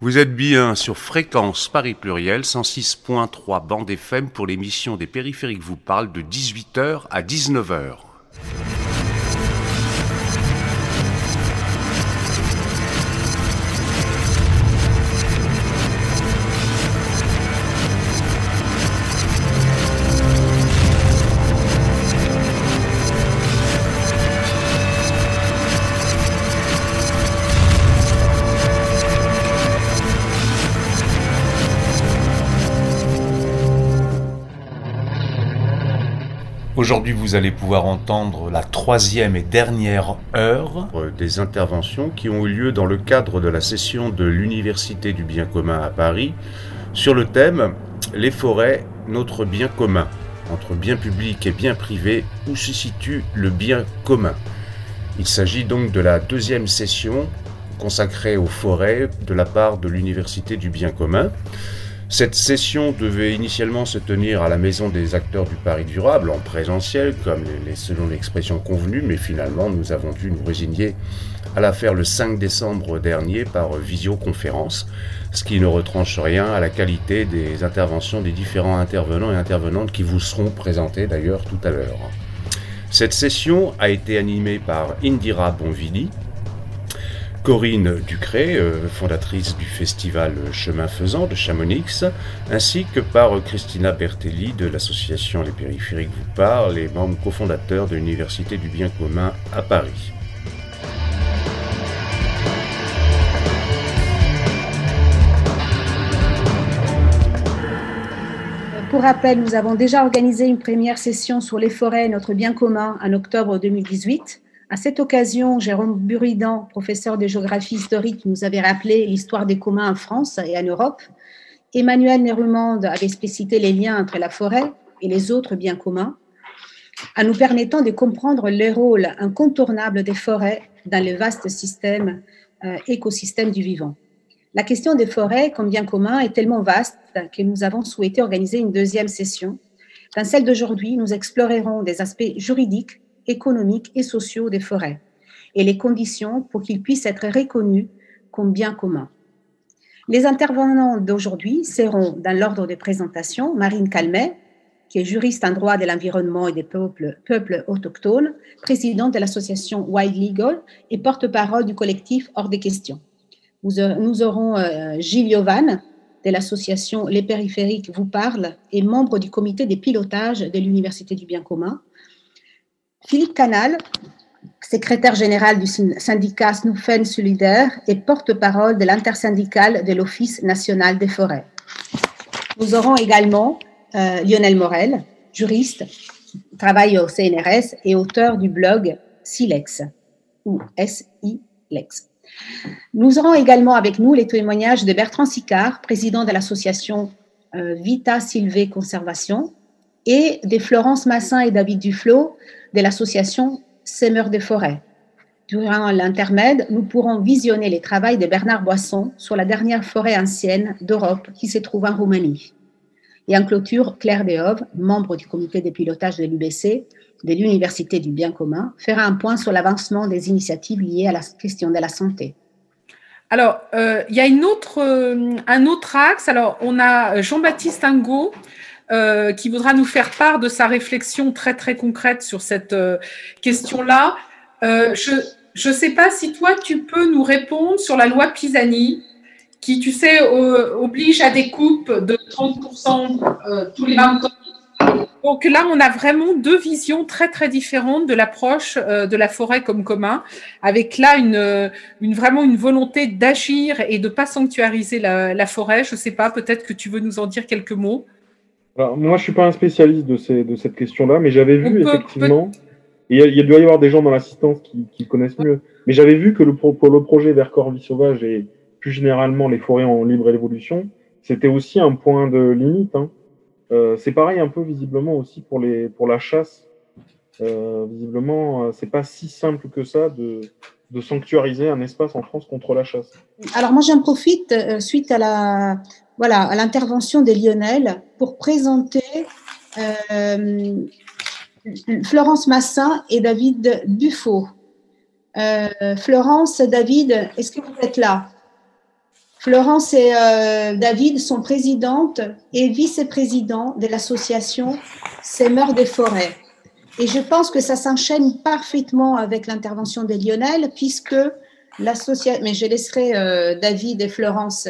Vous êtes bien sur Fréquence Paris Pluriel 106.3 bande FM pour l'émission des périphériques vous parle de 18h à 19h. Aujourd'hui, vous allez pouvoir entendre la troisième et dernière heure des interventions qui ont eu lieu dans le cadre de la session de l'Université du bien commun à Paris sur le thème Les forêts, notre bien commun. Entre bien public et bien privé, où se situe le bien commun? Il s'agit donc de la deuxième session consacrée aux forêts de la part de l'Université du bien commun. Cette session devait initialement se tenir à la Maison des acteurs du Paris durable, en présentiel, comme les, selon l'expression convenue, mais finalement nous avons dû nous résigner à la faire le 5 décembre dernier par visioconférence, ce qui ne retranche rien à la qualité des interventions des différents intervenants et intervenantes qui vous seront présentés d'ailleurs tout à l'heure. Cette session a été animée par Indira Bonvili, Corinne Ducré, euh, fondatrice du festival Chemin Faisant de Chamonix, ainsi que par Christina Bertelli de l'association Les Périphériques vous parlent et membre cofondateur de l'Université du Bien commun à Paris. Pour rappel, nous avons déjà organisé une première session sur les forêts, notre bien commun, en octobre 2018. À cette occasion, Jérôme Buridan, professeur de géographie historique, nous avait rappelé l'histoire des communs en France et en Europe. Emmanuel Nérumande avait explicité les liens entre la forêt et les autres biens communs, en nous permettant de comprendre le rôle incontournable des forêts dans le vaste système, euh, écosystème du vivant. La question des forêts comme bien commun est tellement vaste que nous avons souhaité organiser une deuxième session. Dans celle d'aujourd'hui, nous explorerons des aspects juridiques économiques et sociaux des forêts et les conditions pour qu'ils puissent être reconnus comme bien commun. Les intervenants d'aujourd'hui seront, dans l'ordre de présentation, Marine Calmet, qui est juriste en droit de l'environnement et des peuples, peuples autochtones, présidente de l'association Wild Legal et porte-parole du collectif Hors des questions. Nous aurons euh, Gilles Yovan, de l'association Les Périphériques vous parle et membre du comité des pilotages de l'Université du bien commun, Philippe Canal, secrétaire général du syndicat Snuffen Solidaire et porte-parole de l'intersyndicale de l'Office national des forêts. Nous aurons également euh, Lionel Morel, juriste, travaille au CNRS et auteur du blog Silex ou S-I-Lex. Nous aurons également avec nous les témoignages de Bertrand Sicard, président de l'association euh, Vita Silvé Conservation, et de Florence Massin et David Duflo, de l'association Semeurs des forêts. Durant l'intermède, nous pourrons visionner les travaux de Bernard Boisson sur la dernière forêt ancienne d'Europe qui se trouve en Roumanie. Et en clôture, Claire Dehove, membre du comité de pilotage de l'UBC, de l'Université du bien commun, fera un point sur l'avancement des initiatives liées à la question de la santé. Alors, euh, il y a euh, un autre axe. Alors, on a Jean-Baptiste Ingo, euh, qui voudra nous faire part de sa réflexion très très concrète sur cette euh, question-là. Euh, je ne sais pas si toi tu peux nous répondre sur la loi Pisani, qui tu sais oblige à des coupes de 30% tous les 20 ans. Donc là, on a vraiment deux visions très très différentes de l'approche de la forêt comme commun, avec là une, une vraiment une volonté d'agir et de pas sanctuariser la, la forêt. Je sais pas, peut-être que tu veux nous en dire quelques mots. Alors, moi, je suis pas un spécialiste de, ces, de cette question-là, mais j'avais vu effectivement, et il, doit y avoir des gens dans l'assistance qui, qui, connaissent mieux, mais j'avais vu que le, pour le projet Vert Vie Sauvage et plus généralement les forêts en libre évolution, c'était aussi un point de limite. Hein. Euh, c'est pareil un peu visiblement aussi pour, les, pour la chasse. Euh, visiblement, euh, c'est pas si simple que ça de, de sanctuariser un espace en France contre la chasse. Alors moi j'en profite euh, suite à la voilà à l'intervention de Lionel pour présenter euh, Florence Massin et David Buffo. Euh, Florence, David, est-ce que vous êtes là? Florence et David sont présidentes et vice-présidents de l'association Semeurs des forêts. Et je pense que ça s'enchaîne parfaitement avec l'intervention de Lionel, puisque l'association, mais je laisserai euh, David et Florence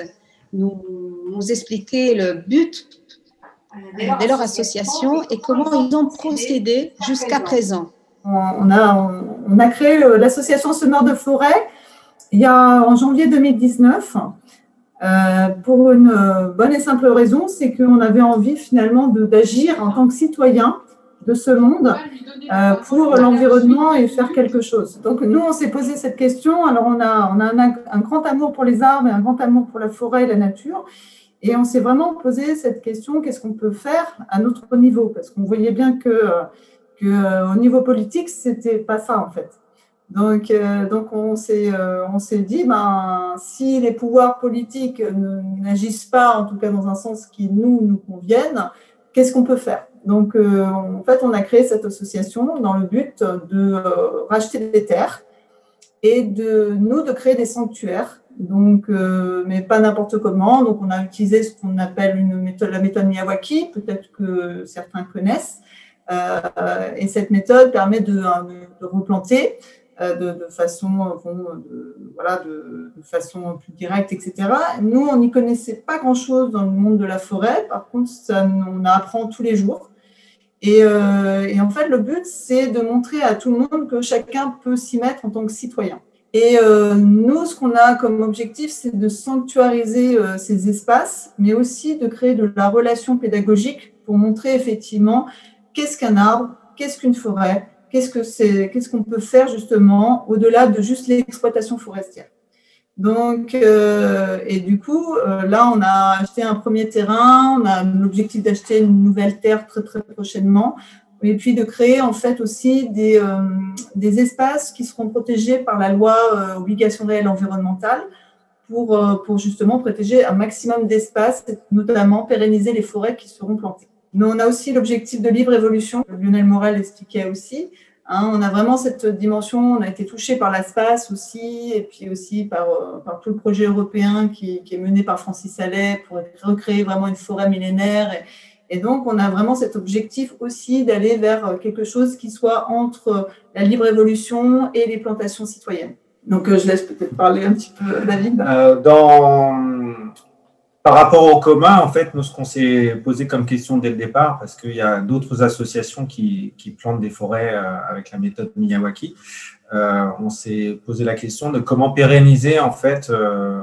nous, nous, expliquer le but de leur association et comment ils ont procédé jusqu'à présent. On a, on a créé euh, l'association Semeurs de forêt il y a en janvier 2019 euh, pour une bonne et simple raison, c'est qu'on avait envie finalement d'agir en tant que citoyen de ce monde euh, pour l'environnement et faire quelque chose. Donc nous, on s'est posé cette question. Alors on a, on a un, grand amour pour les arbres et un grand amour pour la forêt et la nature. Et on s'est vraiment posé cette question, qu'est-ce qu'on peut faire à notre niveau? Parce qu'on voyait bien que, que euh, au niveau politique, c'était pas ça en fait. Donc, euh, donc on s'est on s'est dit, ben, si les pouvoirs politiques n'agissent pas, en tout cas dans un sens qui nous, nous convienne, qu'est-ce qu'on peut faire? Donc, euh, en fait, on a créé cette association dans le but de euh, racheter des terres et de nous de créer des sanctuaires. Donc, euh, mais pas n'importe comment. Donc, on a utilisé ce qu'on appelle la méthode Miyawaki, peut-être que certains connaissent. et cette méthode permet de, de replanter de, façon, voilà, de, façon plus directe, etc. Nous, on n'y connaissait pas grand-chose dans le monde de la forêt. Par contre, ça, on apprend tous les jours. Et, euh, et en fait, le but, c'est de montrer à tout le monde que chacun peut s'y mettre en tant que citoyen. Et euh, nous, ce qu'on a comme objectif, c'est de sanctuariser ces espaces, mais aussi de créer de la relation pédagogique pour montrer effectivement qu'est-ce qu'un arbre, qu'est-ce qu'une forêt, qu'est-ce que c'est, qu'est-ce qu'on peut faire justement au-delà de juste l'exploitation forestière. Donc, euh, et du coup, euh, là, on a acheté un premier terrain, on a l'objectif d'acheter une nouvelle terre très très prochainement, et puis de créer en fait aussi des, euh, des espaces qui seront protégés par la loi obligation réelle environnementale pour, pour justement protéger un maximum d'espaces, notamment pérenniser les forêts qui seront plantées. Mais on a aussi l'objectif de libre évolution, Lionel Morel expliquait aussi. Hein, on a vraiment cette dimension, on a été touché par l'espace aussi, et puis aussi par, euh, tout le projet européen qui, est mené par Francis Allais pour recréer vraiment une forêt millénaire. Et, donc, on a vraiment cet objectif aussi d'aller vers quelque chose qui soit entre la libre évolution et les plantations citoyennes. Donc, euh, je laisse peut-être parler un petit peu David. Euh, dans par rapport au commun, en fait, nous, ce qu'on s'est posé comme question dès le départ, parce qu'il y a d'autres associations qui, plantent des forêts euh, avec la méthode Miyawaki, euh, on s'est posé la question de comment pérenniser, en fait, euh,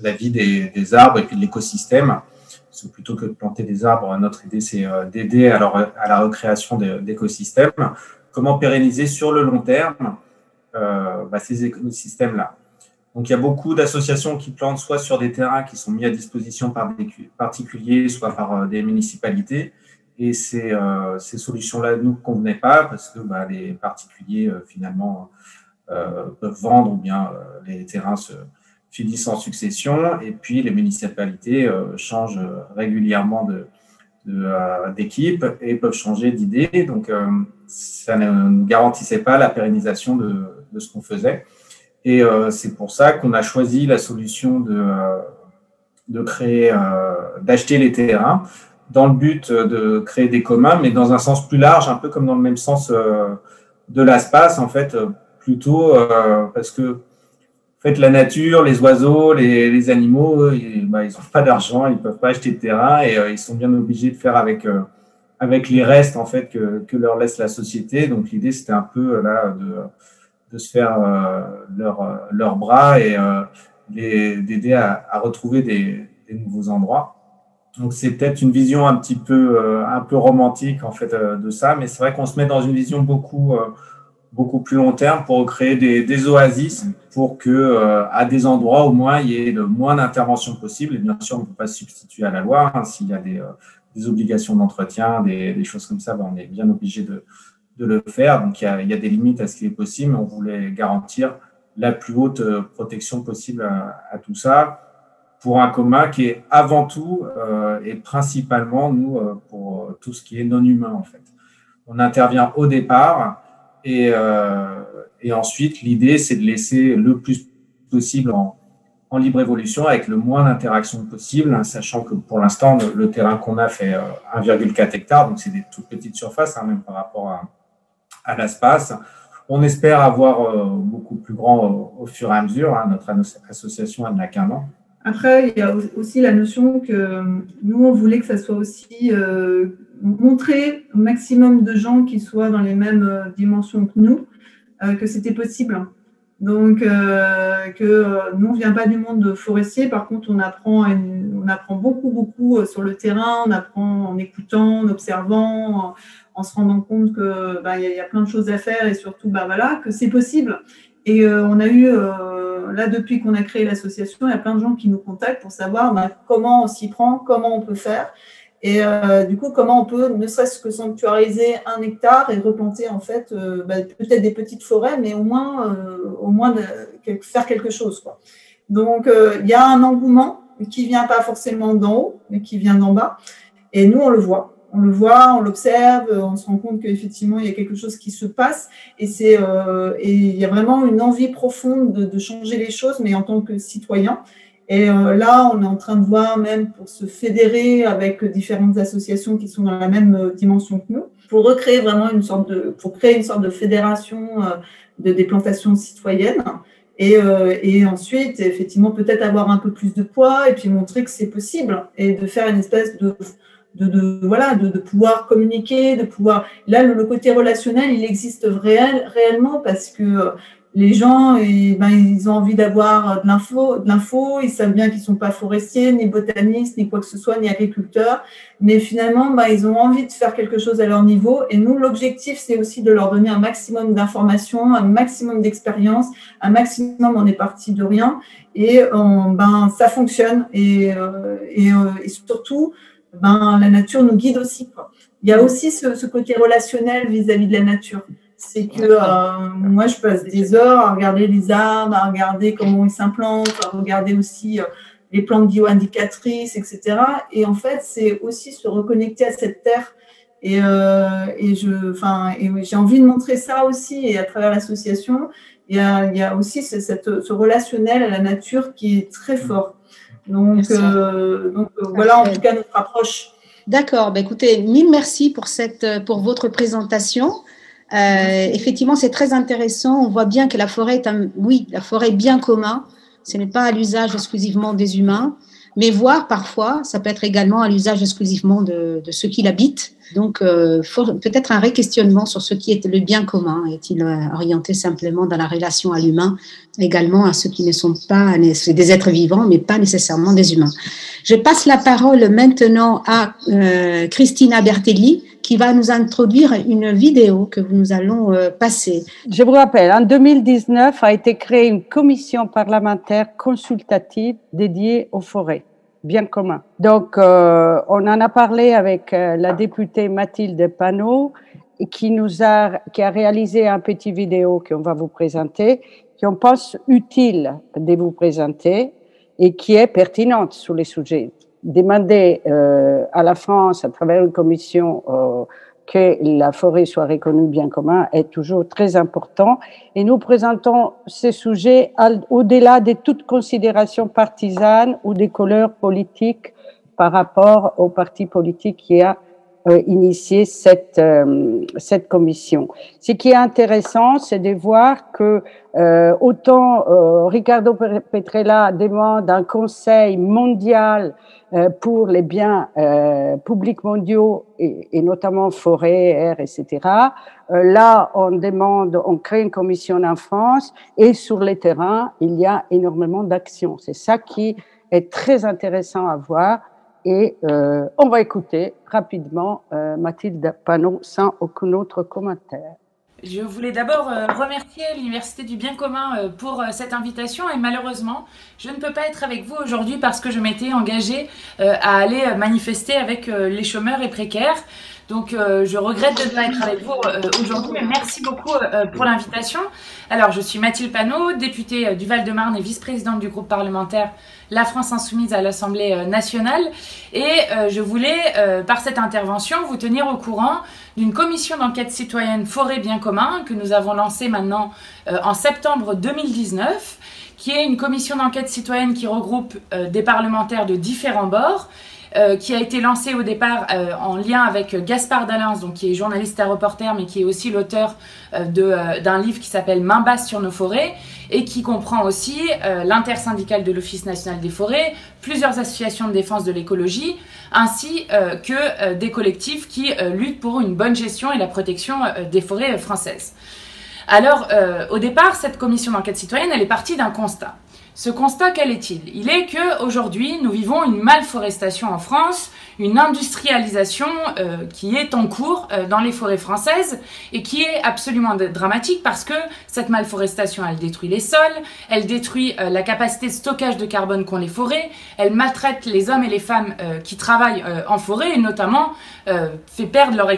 la vie des, arbres et puis de l'écosystème. plutôt que de planter des arbres, notre idée, c'est d'aider à, à, la recréation d'écosystèmes. Comment pérenniser sur le long terme bah, ces écosystèmes-là donc, il y a beaucoup d'associations qui plantent soit sur des terrains qui sont mis à disposition par des particuliers, soit par euh, des municipalités. Et ces, euh, ces solutions-là ne nous convenaient pas parce que bah, les particuliers, euh, finalement, peuvent vendre ou bien les terrains se finissent en succession. Et puis, les municipalités changent régulièrement de, d'équipe et peuvent changer d'idée. Donc, ça ne garantissait pas la pérennisation de, de ce qu'on faisait. Et euh, c'est pour ça qu'on a choisi la solution de, euh, de créer, euh, d'acheter les terrains dans le but de créer des communs, mais dans un sens plus large, un peu comme dans le même sens de l'espace, en fait, plutôt parce que en fait, la nature, les oiseaux, les, les animaux, ils n'ont bah, pas d'argent, ils ne peuvent pas acheter de terrain et ils sont bien obligés de faire avec, avec les restes en fait, que, que leur laisse la société. Donc l'idée, c'était un peu là de de se faire euh, leur, euh, leurs bras et euh, d'aider à, à, retrouver des, nouveaux endroits. Donc c'est peut-être une vision un petit peu un peu romantique en fait de ça, mais c'est vrai qu'on se met dans une vision beaucoup beaucoup plus long terme pour créer des, oasis pour que à des endroits au moins il y ait le moins d'intervention possible. Et bien sûr, on ne peut pas se substituer à la loi hein. s'il y a des, obligations d'entretien, des, des, choses comme ça, ben, on est bien obligé de, de le faire. Donc, il y, a, il y a des limites à ce qui est possible, on voulait garantir la plus haute euh, protection possible à, tout ça pour un commun qui est avant tout euh, et principalement, nous, euh, pour tout ce qui est non humain, en fait. On intervient au départ et, et ensuite, l'idée, c'est de laisser le plus possible en, en libre évolution avec le moins d'interaction possible, sachant que pour l'instant, le, terrain qu'on a fait 1,4 hectares, donc c'est des toutes petites surfaces, hein, même par rapport à, à l'espace. On espère avoir beaucoup plus grand au, fur et à mesure. Hein, notre association a de la. Après, il y a aussi la notion que nous, on voulait que ça soit aussi euh, montrer au maximum de gens qui soient dans les mêmes euh, dimensions que nous, euh, que c'était possible. Donc, que nous, on ne vient pas du monde forestier. Par contre, on apprend, on apprend beaucoup, beaucoup sur le terrain. On apprend en écoutant, en observant, en, se rendant compte qu'il bah, y, a plein de choses à faire et surtout, bah, voilà, que c'est possible. Et on a eu là, depuis qu'on a créé l'association, il y a plein de gens qui nous contactent pour savoir bah, comment on s'y prend, comment on peut faire. Et euh, du coup, comment on peut, ne serait-ce que sanctuariser un hectare et replanter en fait euh, bah, peut-être des petites forêts, mais au moins, euh, au moins faire quelque chose. Quoi. Donc, il y a un engouement qui vient pas forcément d'en haut, mais qui vient d'en bas. Et nous, on le voit on le voit, on l'observe, on se rend compte qu'effectivement, il y a quelque chose qui se passe et, c'est, euh, et il y a vraiment une envie profonde de, changer les choses, mais en tant que citoyen. Et euh, là, on est en train de voir même pour se fédérer avec différentes associations qui sont dans la même euh, dimension que nous, pour recréer vraiment une sorte de, pour créer une sorte de fédération de des plantations citoyennes. Et, et, ensuite, effectivement, peut-être avoir un peu plus de poids et puis montrer que c'est possible et de faire une espèce de, de, voilà, de, pouvoir communiquer, de pouvoir. Là, le, côté relationnel, il existe réel, réellement parce que les gens, et, ben, ils ont envie d'avoir de l'info, de l'info. Ils savent bien qu'ils sont pas forestiers, ni botanistes, ni quoi que ce soit, ni agriculteurs. Mais finalement, ben, ils ont envie de faire quelque chose à leur niveau. Et nous, l'objectif, c'est aussi de leur donner un maximum d'informations, un maximum d'expérience, un maximum. On est parti de rien et ben, ça fonctionne. Et, euh, et, euh, et surtout, ben, la nature nous guide aussi. Il y a aussi ce, côté relationnel vis-à-vis de la nature. C'est que euh, moi, je passe des heures à regarder les arbres, à regarder comment ils s'implantent, à regarder aussi euh, les plantes bioindicatrices, etc. Et en fait, c'est aussi se reconnecter à cette terre. Et, euh, et j'ai envie de montrer ça aussi. Et à travers l'association, il il y a aussi ce, ce relationnel à la nature qui est très fort. Donc, euh, donc euh, voilà en tout cas notre approche. D'accord. Ben, écoutez, mille merci pour, cette, pour votre présentation. Euh, effectivement, c'est très intéressant. On voit bien que la forêt est un, oui, la forêt est bien commun. Ce n'est pas à l'usage exclusivement des humains, mais voir parfois, ça peut être également à l'usage exclusivement de, de ceux qui l'habitent. Donc, euh, peut-être un réquestionnement sur ce qui est le bien commun. Est-il euh, orienté simplement dans la relation à l'humain, également à ceux qui ne sont pas des êtres vivants, mais pas nécessairement des humains? Je passe la parole maintenant à euh, Christina Bertelli, qui va nous introduire une vidéo que nous allons euh, passer. Je vous rappelle, en 2019 a été créée une commission parlementaire consultative dédiée aux forêts bien commun. Donc, euh, on en a parlé avec euh, la députée Mathilde Panot, qui nous a, qui a réalisé un petit vidéo qu'on va vous présenter, qu'on pense utile de vous présenter et qui est pertinente sur les sujets. Demander euh, à la France, à travers une commission euh, que la forêt soit reconnue bien commun est toujours très important. Et nous présentons ces sujets au-delà de toute considération partisane ou des couleurs politiques par rapport au parti politique qui a euh, initié cette, euh, cette commission. Ce qui est intéressant, c'est de voir que euh, autant euh, Ricardo Petrella demande un conseil mondial pour les biens euh, publics mondiaux et, et, notamment forêt, air, etc. Euh, là, on demande, on crée une commission en France et sur les terrains, il y a énormément d'actions. C'est ça qui est très intéressant à voir. Et on va écouter rapidement Mathilde Panot sans aucun autre commentaire. Je voulais d'abord euh, remercier l'Université du Bien commun euh, pour euh, cette invitation et malheureusement, je ne peux pas être avec vous aujourd'hui parce que je m'étais engagée à aller manifester avec les chômeurs et précaires. Donc, je regrette de ne pas être avec vous aujourd'hui, mais merci beaucoup pour l'invitation. Alors, je suis Mathilde Panot, députée du Val-de-Marne et vice-présidente du groupe parlementaire La France Insoumise à l'Assemblée nationale. Et je voulais, par cette intervention, vous tenir au courant d'une commission d'enquête citoyenne Forêt Bien Commun que nous avons lancée maintenant euh, en septembre 2019 qui est une commission d'enquête citoyenne qui regroupe des parlementaires de différents bords. Qui a été lancée au départ en lien avec Gaspard Dalens, donc qui est journaliste et reporter, mais qui est aussi l'auteur d'un livre qui s'appelle Main basse sur nos forêts, et qui comprend aussi l'intersyndicale de l'Office national des forêts, plusieurs associations de défense de l'écologie, ainsi euh, que euh, des collectifs qui euh, luttent pour une bonne gestion et la protection des forêts françaises. Alors, au départ, cette commission d'enquête citoyenne, elle est partie d'un constat. Ce constat, quel est-il? Il est que aujourd'hui, nous vivons une malforestation en France, une industrialisation euh, qui est en cours euh, dans les forêts françaises et qui est absolument dramatique parce que cette malforestation, elle détruit les sols, elle détruit euh, la capacité de stockage de carbone qu'ont les forêts, elle maltraite les hommes et les femmes qui travaillent en forêt et notamment fait perdre leur,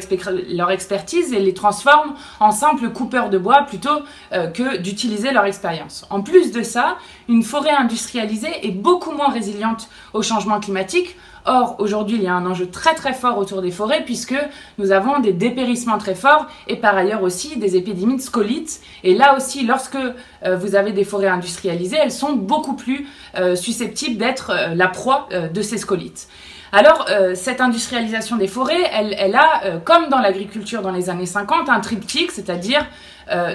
leur, expertise et les transforme en simples coupeurs de bois plutôt que d'utiliser leur expérience. En plus de ça, une forêt industrialisée est beaucoup moins résiliente au changement climatique. Or, aujourd'hui, il y a un enjeu très très fort autour des forêts puisque nous avons des dépérissements très forts et par ailleurs aussi des épidémies de scolites. Et là aussi, lorsque euh, vous avez des forêts industrialisées, elles sont beaucoup plus euh, susceptibles d'être euh, la proie de ces scolites. Alors, cette industrialisation des forêts, elle, elle a, comme dans l'agriculture dans les années 50, un triptyque, c'est-à-dire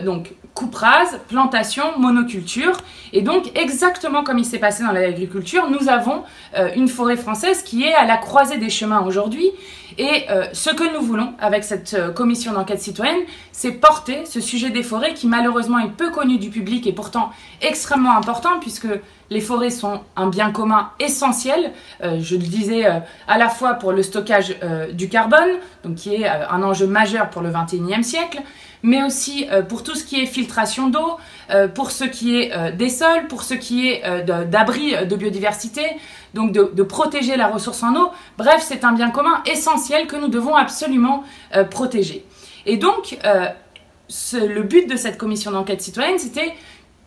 donc coupe rase, plantation, monoculture. Et donc, exactement comme il s'est passé dans l'agriculture, nous avons euh, une forêt française qui est à la croisée des chemins aujourd'hui. Et euh, ce que nous voulons avec cette euh, commission d'enquête citoyenne, c'est porter ce sujet des forêts qui malheureusement est peu connu du public et pourtant extrêmement important puisque les forêts sont un bien commun essentiel, je le disais, à la fois pour le stockage du carbone, donc qui est un enjeu majeur pour le 21e siècle, mais aussi euh, pour tout ce qui est filtration d'eau, euh, pour ce qui est euh, des sols, pour ce qui est d'abri de biodiversité, donc de, protéger la ressource en eau. Bref, c'est un bien commun essentiel que nous devons absolument protéger. Et donc, le but de cette commission d'enquête citoyenne, c'était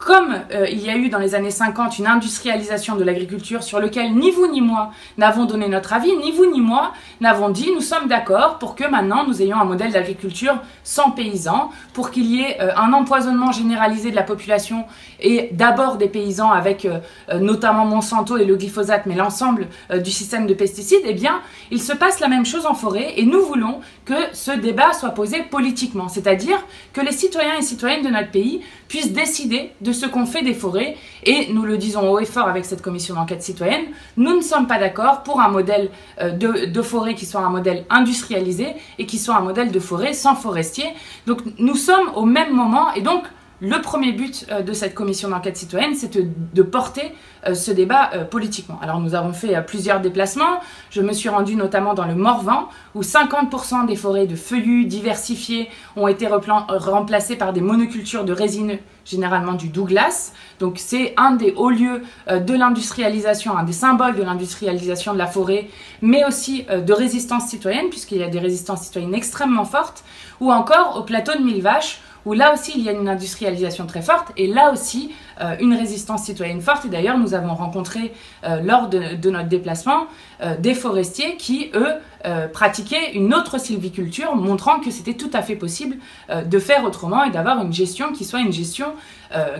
comme euh, il y a eu dans les années 50 une industrialisation de l'agriculture sur lequel ni vous ni moi n'avons donné notre avis, ni vous ni moi n'avons dit nous sommes d'accord pour que maintenant nous ayons un modèle d'agriculture sans paysans, pour qu'il y ait euh, un empoisonnement généralisé de la population et d'abord des paysans avec euh, notamment Monsanto et le glyphosate, mais l'ensemble du système de pesticides, eh bien il se passe la même chose en forêt et nous voulons que ce débat soit posé politiquement, c'est-à-dire que les citoyens et citoyennes de notre pays puissent décider de ce qu'on fait des forêts. Et nous le disons haut et fort avec cette commission d'enquête citoyenne, nous ne sommes pas d'accord pour un modèle euh, de, de, forêt qui soit un modèle industrialisé et qui soit un modèle de forêt sans forestier. Donc nous sommes au même moment et donc le premier but euh, de cette commission d'enquête citoyenne, c'est de, porter euh, ce débat euh, politiquement. Alors nous avons fait plusieurs déplacements. Je me suis rendue notamment dans le Morvan, où 50% des forêts de feuillus diversifiées ont été remplacées par des monocultures de résineux, généralement du Douglas. Donc c'est un des hauts lieux de l'industrialisation, un des symboles de l'industrialisation de la forêt, mais aussi de résistance citoyenne, puisqu'il y a des résistances citoyennes extrêmement fortes, ou encore au plateau de Mille Vaches, où là aussi il y a une industrialisation très forte et là aussi euh, une résistance citoyenne forte. Et d'ailleurs, nous avons rencontré euh, lors de, notre déplacement euh, des forestiers qui, eux, pratiquaient une autre sylviculture, montrant que c'était tout à fait possible de faire autrement et d'avoir une gestion qui soit une gestion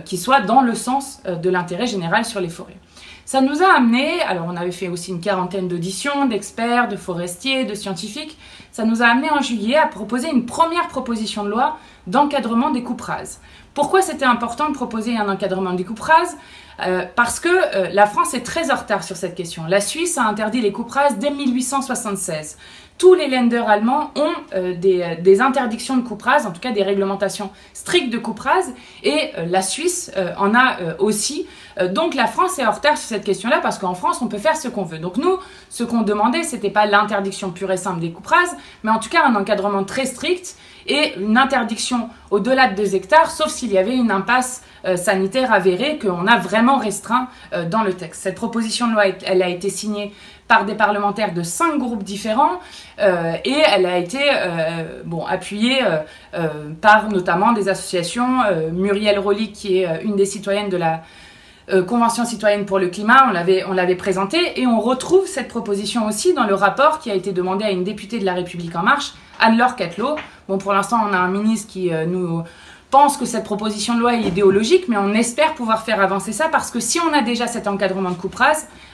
qui soit dans le sens de l'intérêt général sur les forêts. Ça nous a amené, alors on avait fait aussi une quarantaine d'auditions d'experts, de forestiers, de scientifiques, ça nous a amené en juillet à proposer une première proposition de loi d'encadrement des coupes rases. Pourquoi c'était important de proposer un encadrement des coupes rases? Euh, Parce que euh, la France est très en retard sur cette question. La Suisse a interdit les coupes rases dès 1876 tous les lenders allemands ont euh, des, interdictions de coupe rase, en tout cas des réglementations strictes de coupe rase, et la Suisse en a aussi. donc la France est en retard sur cette question-là parce qu'en France on peut faire ce qu'on veut. Donc nous, ce qu'on demandait, c'était pas l'interdiction pure et simple des coupes rases, mais en tout cas un encadrement très strict et une interdiction au-delà de 2 hectares, sauf s'il y avait une impasse euh, sanitaire avérée qu'on a vraiment restreint euh, dans le texte. Cette proposition de loi, elle a été signée par des parlementaires de cinq groupes différents euh, et elle a été bon, appuyée par notamment des associations. Muriel Rolly, qui est une des citoyennes de la Convention citoyenne pour le climat, on l'avait, on l'avait présentée et on retrouve cette proposition aussi dans le rapport qui a été demandé à une députée de la République en marche, Anne-Laure Catelot. Bon, pour l'instant, on a un ministre qui nous pense que cette proposition de loi est idéologique, mais on espère pouvoir faire avancer ça parce que si on a déjà cet encadrement de coupe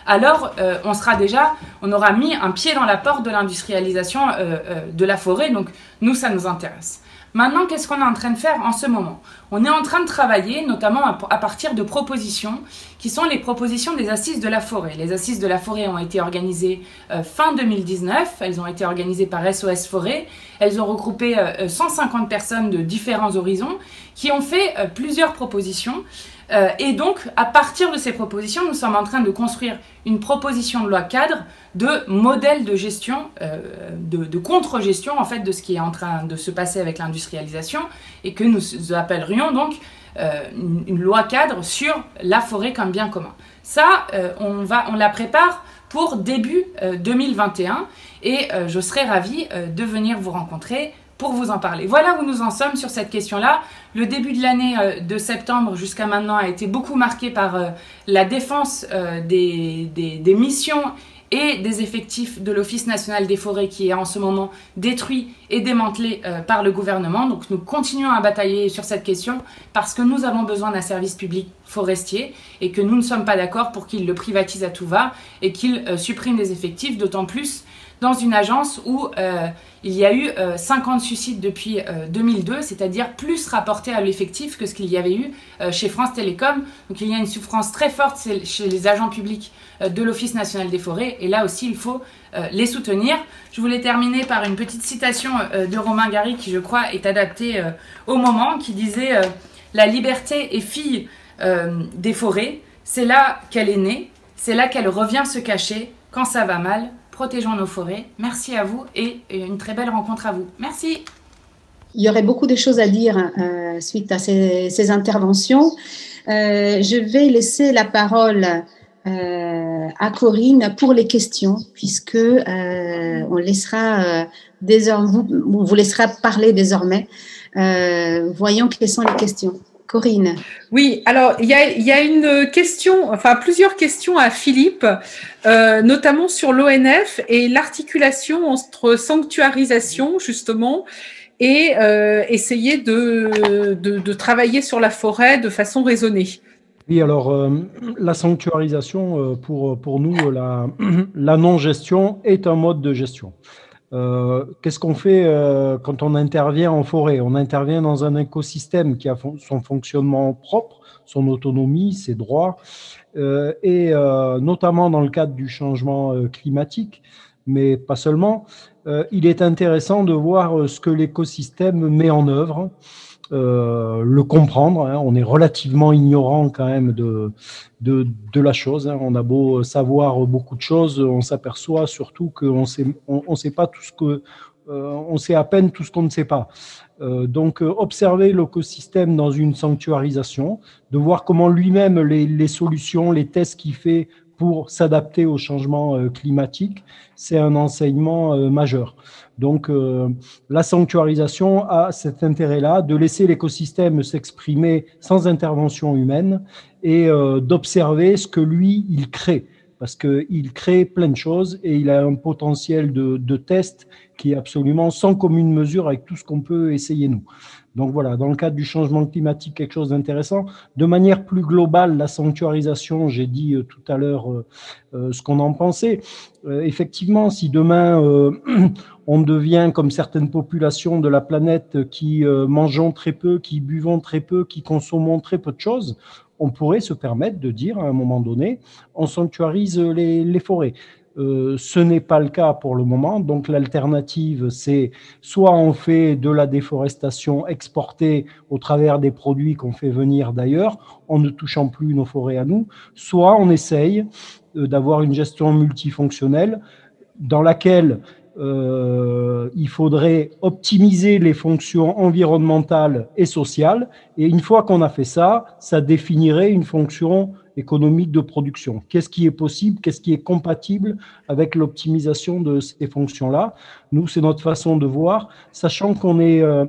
alors euh, on sera déjà, on aura mis un pied dans la porte de l'industrialisation euh, de la forêt. Donc nous, ça nous intéresse. Maintenant, qu'est-ce qu'on est en train de faire en ce moment? On est en train de travailler notamment à, partir de propositions qui sont les propositions des assises de la forêt. Les assises de la forêt ont été organisées euh, fin 2019, elles ont été organisées par SOS Forêt, elles ont regroupé 150 euh, personnes de différents horizons qui ont fait euh, plusieurs propositions euh, et donc, à partir de ces propositions, nous sommes en train de construire une proposition de loi cadre de modèle de gestion, euh, de, contre-gestion en fait de ce qui est en train de se passer avec l'industrialisation et que nous appellerions donc euh, une, loi cadre sur la forêt comme bien commun. Ça, on, va, on la prépare pour début 2021 et je serai ravie de venir vous rencontrer pour vous en parler. Voilà où nous en sommes sur cette question-là. Le début de l'année euh, de septembre jusqu'à maintenant a été beaucoup marqué par euh, la défense euh, des, des, missions et des effectifs de l'Office national des forêts qui est en ce moment détruit et démantelé par le gouvernement. Donc nous continuons à batailler sur cette question parce que nous avons besoin d'un service public forestier et que nous ne sommes pas d'accord pour qu'il le privatise à tout va et qu'il supprime des effectifs, d'autant plus dans une agence où euh, il y a eu 50 euh, suicides depuis 2002, euh, c'est-à-dire plus rapporté à l'effectif que ce qu'il y avait eu chez France Télécom. Donc il y a une souffrance très forte chez les agents publics de l'Office national des forêts et là aussi il faut les soutenir. Je voulais terminer par une petite citation de Romain Gary qui je crois est adaptée au moment, qui disait La liberté est fille des forêts, c'est là qu'elle est née, c'est là qu'elle revient se cacher quand ça va mal, protégeons nos forêts. Merci à vous et une très belle rencontre à vous. Merci. Il y aurait beaucoup de choses à dire euh, suite à ces, interventions. Euh, je vais laisser la parole euh, à Corinne pour les questions, puisque on laissera désormais, vous, vous laissera parler désormais. voyons quelles sont les questions. Corinne. Oui, alors il y a, une question, enfin plusieurs questions à Philippe, euh, notamment sur l'ONF et l'articulation entre sanctuarisation justement et euh, essayer de, travailler sur la forêt de façon raisonnée. Oui, alors euh, la sanctuarisation, pour, pour nous, la, la non-gestion est un mode de gestion. Euh, qu'est-ce qu'on fait euh, quand on intervient en forêt? On intervient dans un écosystème qui a son fonctionnement propre, son autonomie, ses droits, euh, et notamment dans le cadre du changement climatique, mais pas seulement. il est intéressant de voir ce que l'écosystème met en œuvre euh, le comprendre. Hein. On est relativement ignorant quand même de, de, la chose. Hein. On a beau savoir beaucoup de choses, on s'aperçoit surtout qu'on sait, on, on, sait pas tout ce que, euh, on sait à peine tout ce qu'on ne sait pas. Euh, donc, observer l'écosystème dans une sanctuarisation, de voir comment lui-même les, les, solutions, les tests qu'il fait pour s'adapter au changement climatique, c'est un enseignement majeur. Donc, euh, la sanctuarisation a cet intérêt-là de laisser l'écosystème s'exprimer sans intervention humaine et euh, d'observer ce que lui, il crée. Parce qu'il crée plein de choses et il a un potentiel de test qui est absolument sans commune mesure avec tout ce qu'on peut essayer nous. Donc voilà, dans le cadre du changement climatique, quelque chose d'intéressant. De manière plus globale, la sanctuarisation, j'ai dit euh, tout à l'heure ce qu'on en pensait. effectivement, si demain on devient comme certaines populations de la planète qui euh, mangeons très peu, qui buvons très peu, qui consommons très peu de choses, on pourrait se permettre de dire à un moment donné, on sanctuarise les, forêts. Euh, ce n'est pas le cas pour le moment. Donc l'alternative, c'est soit on fait de la déforestation exportée au travers des produits qu'on fait venir d'ailleurs, en ne touchant plus nos forêts à nous, soit on essaye euh, d'avoir une gestion multifonctionnelle dans laquelle euh, il faudrait optimiser les fonctions environnementales et sociales. Et une fois qu'on a fait ça, ça définirait une fonction économique de production. Qu'est-ce qui est possible Qu'est-ce qui est compatible avec l'optimisation de ces fonctions-là? Nous, c'est notre façon de voir, sachant qu'on est... Euh,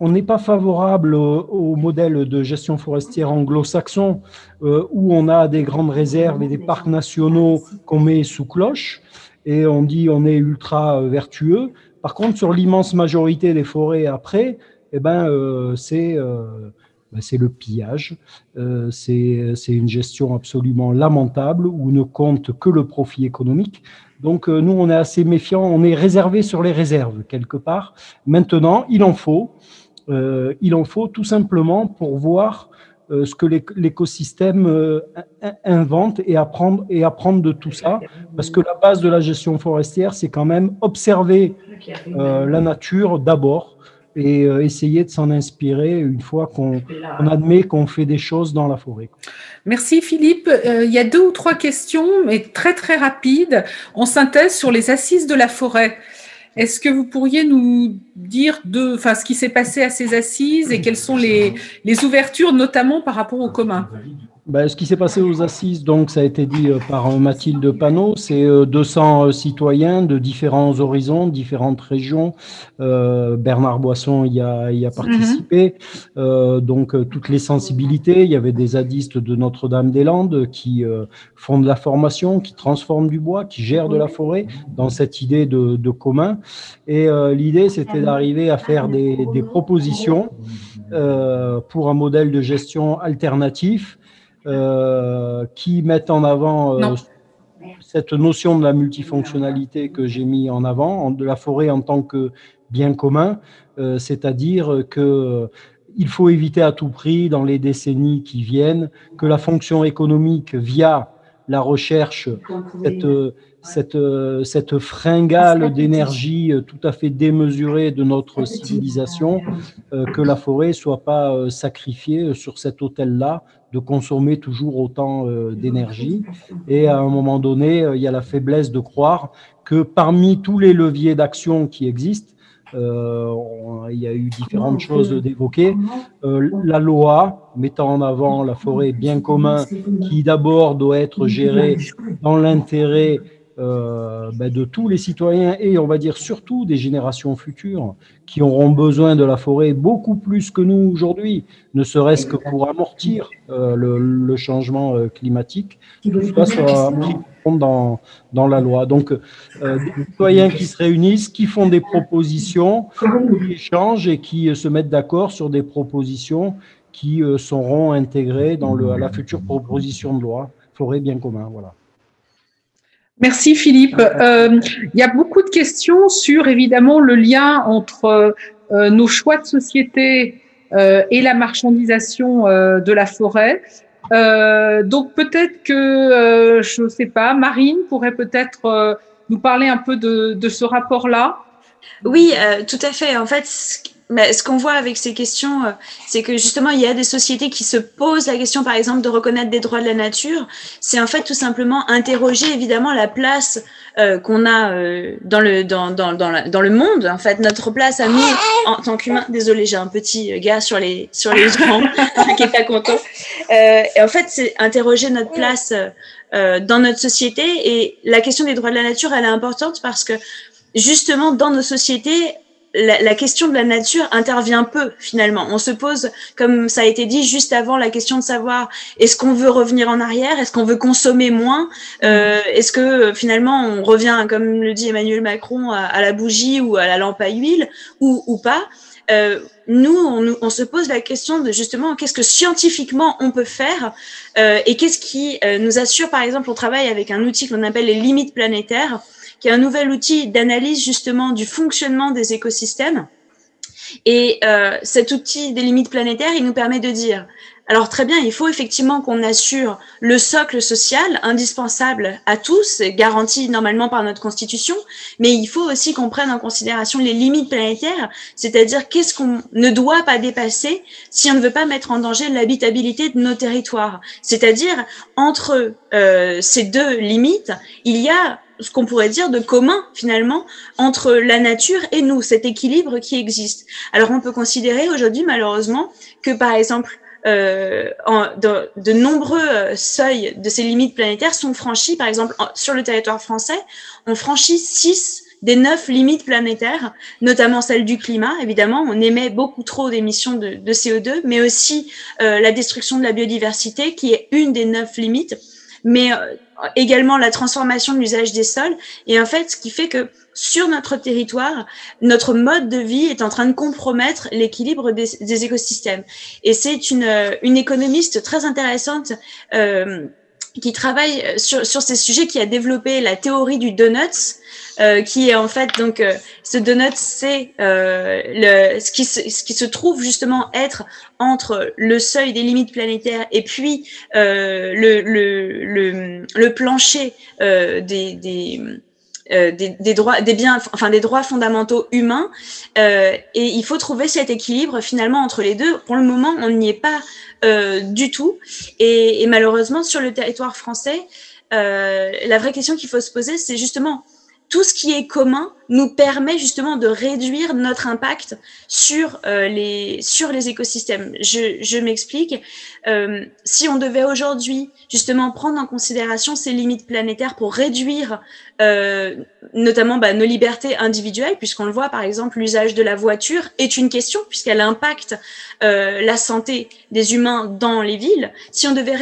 on n'est pas favorable au, modèle de gestion forestière anglo-saxon euh, où on a des grandes réserves et des parcs nationaux qu'on met sous cloche et on dit on est ultra vertueux. Par contre, sur l'immense majorité des forêts après, eh ben, c'est ben, c'est le pillage. c'est une gestion absolument lamentable où ne compte que le profit économique. Donc nous, on est assez méfiants, on est réservé sur les réserves quelque part. Maintenant, il en faut. il en faut tout simplement pour voir euh, ce que l'écosystème euh, invente et apprendre, et apprendre de tout ça. Parce que la base de la gestion forestière, c'est quand même observer euh, la nature d'abord et essayer de s'en inspirer une fois qu'on admet qu'on fait des choses dans la forêt. Merci Philippe. il y a deux ou trois questions, mais très très rapides, en synthèse sur les assises de la forêt. Est-ce que vous pourriez nous dire de, enfin, ce qui s'est passé à ces assises et quelles sont les, les ouvertures, notamment par rapport au commun? Ben, ce qui s'est passé aux assises, donc, ça a été dit euh, par euh, Mathilde Panot, c'est 200 euh, citoyens de différents horizons, différentes régions. Bernard Boisson y a, y a participé. donc, toutes les sensibilités. Il y avait des zadistes de Notre-Dame-des-Landes qui font de la formation, qui transforment du bois, qui gèrent de la forêt dans cette idée de, de commun. Et l'idée, c'était d'arriver à faire des, des propositions pour un modèle de gestion alternatif euh, qui mettent en avant euh, cette notion de la multifonctionnalité que j'ai mis en avant, de la forêt en tant que bien commun, euh, c'est-à-dire que il faut éviter à tout prix, dans les décennies qui viennent, que la fonction économique via la recherche, cette, cette, cette fringale d'énergie tout à fait démesurée de notre civilisation, que la forêt soit pas sacrifiée sur cet autel-là de consommer toujours autant euh, d'énergie. Et à un moment donné, euh, il y a la faiblesse de croire que parmi tous les leviers d'action qui existent, euh, il y a eu différentes choses d'évoquer. la loi mettant en avant la forêt bien commun, qui d'abord doit être gérée dans l'intérêt euh, ben, de tous les citoyens et on va dire surtout des générations futures qui auront besoin de la forêt beaucoup plus que nous aujourd'hui, ne serait-ce que pour amortir euh, le, changement euh, climatique. Tout ça sera pris dans, dans la loi. Donc, des citoyens qui se réunissent, qui font des propositions, qui échangent et qui se mettent d'accord sur des propositions qui seront intégrées dans le, la future proposition de loi forêt bien commun. Voilà. Merci Philippe. Euh, il y a beaucoup de questions sur évidemment le lien entre euh, nos choix de société euh, et la marchandisation de la forêt. donc peut-être que, je ne sais pas, Marine pourrait peut-être nous parler un peu de, de ce rapport-là. Oui, tout à fait. En fait, mais ce qu'on voit avec ces questions, euh, c'est que justement, il y a des sociétés qui se posent la question, par exemple, de reconnaître des droits de la nature. C'est en fait tout simplement interroger évidemment la place euh, qu'on a euh, dans le dans, dans, dans, la, dans, le monde. En fait, notre place à nous en tant qu'humains. Désolé, j'ai un petit gars sur les sur les gens qui est pas content. et en fait, c'est interroger notre place dans notre société. Et la question des droits de la nature, elle est importante parce que justement, dans nos sociétés, la, question de la nature intervient peu finalement. On se pose, comme ça a été dit juste avant, la question de savoir est-ce qu'on veut revenir en arrière, est-ce qu'on veut consommer moins, euh, est-ce que finalement on revient, comme le dit Emmanuel Macron, à, la bougie ou à la lampe à huile ou, ou pas? Euh, nous, on, on, se pose la question de justement qu'est-ce que scientifiquement on peut faire euh, et qu'est-ce qui euh, nous assure, par exemple, on travaille avec un outil qu'on appelle les limites planétaires qui est un nouvel outil d'analyse justement du fonctionnement des écosystèmes. Et euh, cet outil des limites planétaires, il nous permet de dire, alors très bien, il faut effectivement qu'on assure le socle social indispensable à tous, garanti normalement par notre constitution, mais il faut aussi qu'on prenne en considération les limites planétaires, c'est-à-dire qu'est-ce qu'on ne doit pas dépasser si on ne veut pas mettre en danger l'habitabilité de nos territoires. C'est-à-dire entre euh, ces deux limites, il y a ce qu'on pourrait dire de commun finalement entre la nature et nous, cet équilibre qui existe. Alors on peut considérer aujourd'hui malheureusement que par exemple euh, de, nombreux euh, seuils de ces limites planétaires sont franchis. Par exemple, sur le territoire français, on franchit six des neuf limites planétaires, notamment celle du climat. Évidemment, on émet beaucoup trop d'émissions de, de, CO2, mais aussi euh, la destruction de la biodiversité, qui est une des neuf limites. Mais euh, également la transformation de l'usage des sols. Et en fait, ce qui fait que sur notre territoire, notre mode de vie est en train de compromettre l'équilibre des, écosystèmes. Et c'est une, une économiste très intéressante euh, qui travaille sur, sur ces sujets, qui a développé la théorie du donuts, euh, qui est en fait donc euh, ce donut c'est euh, ce qui se, ce qui se trouve justement être entre le seuil des limites planétaires et puis euh, le, le, le, le plancher des, des euh, des, droits, des biens, enfin des droits fondamentaux humains, euh, et il faut trouver cet équilibre finalement entre les deux. Pour le moment, on n'y est pas euh, du tout, et, malheureusement sur le territoire français, la vraie question qu'il faut se poser, c'est justement tout ce qui est commun nous permet justement de réduire notre impact sur les sur les écosystèmes. Je m'explique. Euh, si on devait aujourd'hui justement prendre en considération ces limites planétaires pour réduire euh, notamment bah, nos libertés individuelles, puisqu'on le voit par exemple, l'usage de la voiture est une question puisqu'elle impacte euh, la santé des humains dans les villes. Si on devait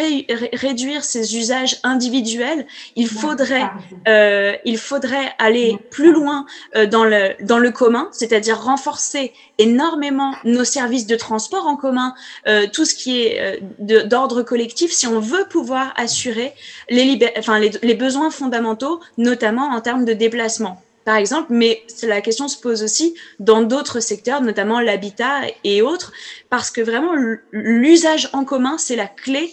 réduire ces usages individuels, il faudrait euh, il faudrait aller plus loin euh, dans, le, dans le commun, c'est-à-dire renforcer énormément nos services de transport en commun, euh, tout ce qui est euh, d'ordre collectif, si on veut pouvoir assurer les, enfin, les, les besoins fondamentaux, notamment en termes de déplacement par exemple, mais la question se pose aussi dans d'autres secteurs, notamment l'habitat et autres, parce que vraiment l'usage en commun, c'est la clé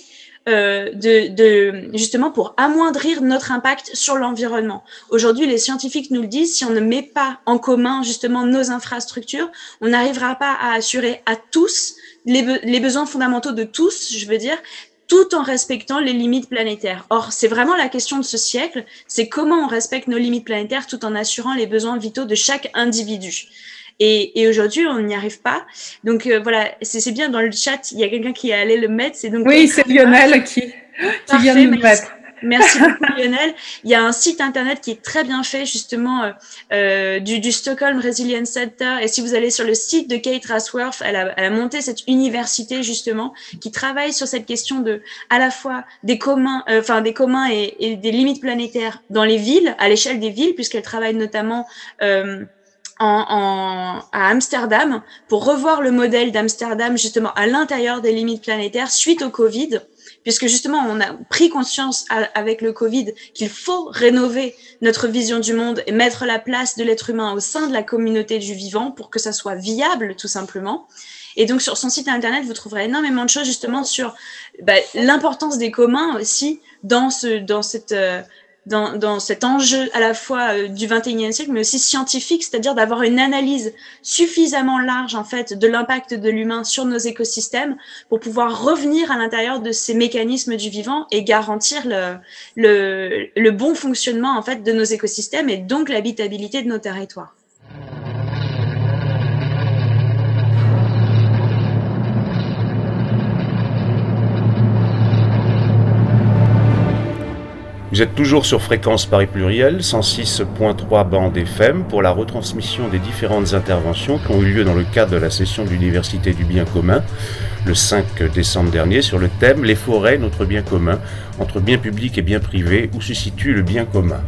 euh, de, de, justement pour amoindrir notre impact sur l'environnement. Aujourd'hui, les scientifiques nous le disent, si on ne met pas en commun justement nos infrastructures, on n'arrivera pas à assurer à tous les, les besoins fondamentaux de tous, je veux dire, tout en respectant les limites planétaires. Or, c'est vraiment la question de ce siècle, c'est comment on respecte nos limites planétaires tout en assurant les besoins vitaux de chaque individu. Et, et aujourd'hui, on n'y arrive pas. Donc euh, voilà, c'est bien dans le chat, il y a quelqu'un qui est allé le mettre. C'est donc oui, c'est Lionel qui, qui vient de le mettre. Merci beaucoup Lionel. Il y a un site internet qui est très bien fait justement euh, euh, du, du, Stockholm Resilience Center. Et si vous allez sur le site de Kate Rasworth, elle a, elle a monté cette université justement qui travaille sur cette question de à la fois des communs, euh, enfin des communs et, et, des limites planétaires dans les villes, à l'échelle des villes, puisqu'elle travaille notamment euh, en, à Amsterdam pour revoir le modèle d'Amsterdam justement à l'intérieur des limites planétaires suite au Covid, puisque justement on a pris conscience avec le Covid qu'il faut rénover notre vision du monde et mettre la place de l'être humain au sein de la communauté du vivant pour que ça soit viable tout simplement. Et donc sur son site internet, vous trouverez énormément de choses justement sur bah, l'importance des communs aussi dans ce dans cette euh, dans, cet enjeu à la fois euh, du 21e siècle, mais aussi scientifique, c'est-à-dire d'avoir une analyse suffisamment large en fait de l'impact de l'humain sur nos écosystèmes pour pouvoir revenir à l'intérieur de ces mécanismes du vivant et garantir le, le, le bon fonctionnement en fait de nos écosystèmes et donc l'habitabilité de nos territoires. Vous êtes toujours sur Fréquence Paris Pluriel, 106.3 bande FM, pour la retransmission des différentes interventions qui ont eu lieu dans le cadre de la session de l'Université du bien commun le 5 décembre dernier sur le thème Les forêts, notre bien commun, entre bien public et bien privé, où se situe le bien commun.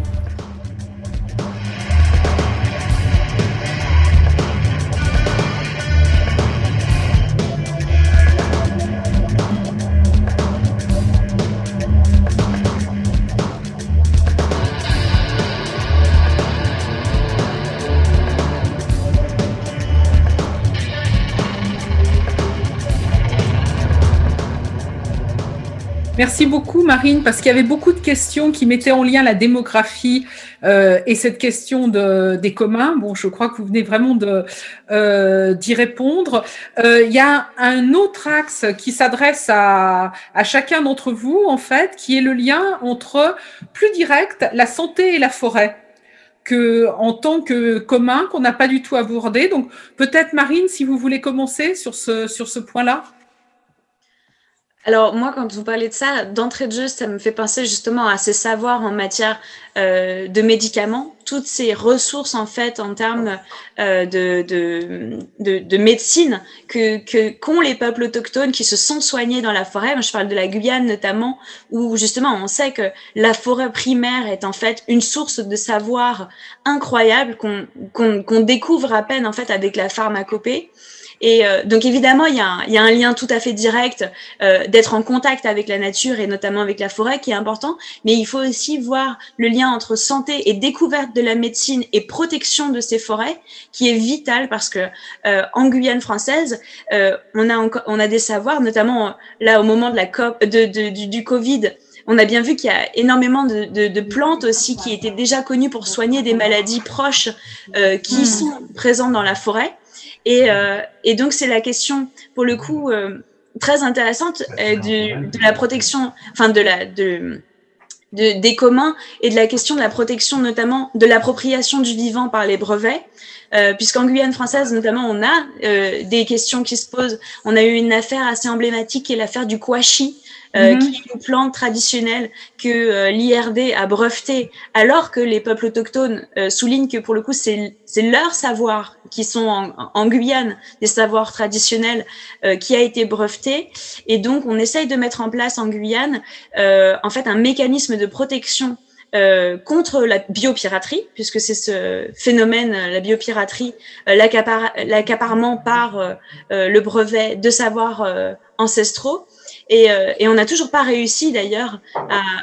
Merci beaucoup, Marine, parce qu'il y avait beaucoup de questions qui mettaient en lien la démographie euh, et cette question de, des communs. Bon, je crois que vous venez vraiment euh, d'y répondre. Euh, il y a un autre axe qui s'adresse à, à chacun d'entre vous, en fait, qui est le lien entre plus direct la santé et la forêt que en tant que commun qu'on n'a pas du tout abordé. Donc peut-être Marine, si vous voulez commencer sur ce sur ce point-là. Alors moi, quand vous parlez de ça, d'entrée de jeu, ça me fait penser justement à ces savoirs en matière euh, de médicaments, toutes ces ressources en fait en termes euh, de, de, de, de, médecine que qu'ont les peuples autochtones qui se sont soignés dans la forêt. Moi, je parle de la Guyane notamment, où justement on sait que la forêt primaire est en fait une source de savoir incroyable qu'on qu'on découvre à peine en fait avec la pharmacopée. Et euh, donc évidemment, il y, a un, il y, a un, lien tout à fait direct euh, d'être en contact avec la nature et notamment avec la forêt qui est important, mais il faut aussi voir le lien entre santé et découverte de la médecine et protection de ces forêts qui est vital parce que euh, en Guyane française, euh, on a encore, on a des savoirs, notamment là au moment de la COP, de, de, du, du Covid, on a bien vu qu'il y a énormément de, de, de, plantes aussi qui étaient déjà connues pour soigner des maladies proches euh, qui mmh. sont présentes dans la forêt. Et, euh, et donc, c'est la question, pour le coup, euh, très intéressante euh, de, de, la protection, enfin, de la. De, de, des communs et de la question de la protection notamment de l'appropriation du vivant par les brevets, euh, puisqu'en Guyane française notamment on a euh, des questions qui se posent. On a eu une affaire assez emblématique qui est l'affaire du kouachi, euh, -hmm. qui est une plante traditionnelle que euh, l'IRD a brevetée, alors que les peuples autochtones euh, soulignent que pour le coup, c'est leur savoir qui sont en, en, Guyane, des savoirs traditionnels, euh, qui a été breveté. Et donc, on essaye de mettre en place en Guyane, euh, en fait, un mécanisme de protection euh, contre la biopiraterie, puisque c'est ce phénomène, la biopiraterie, euh, l'accaparement par euh, le brevet de savoirs ancestraux. Et, euh, on n'a toujours pas réussi d'ailleurs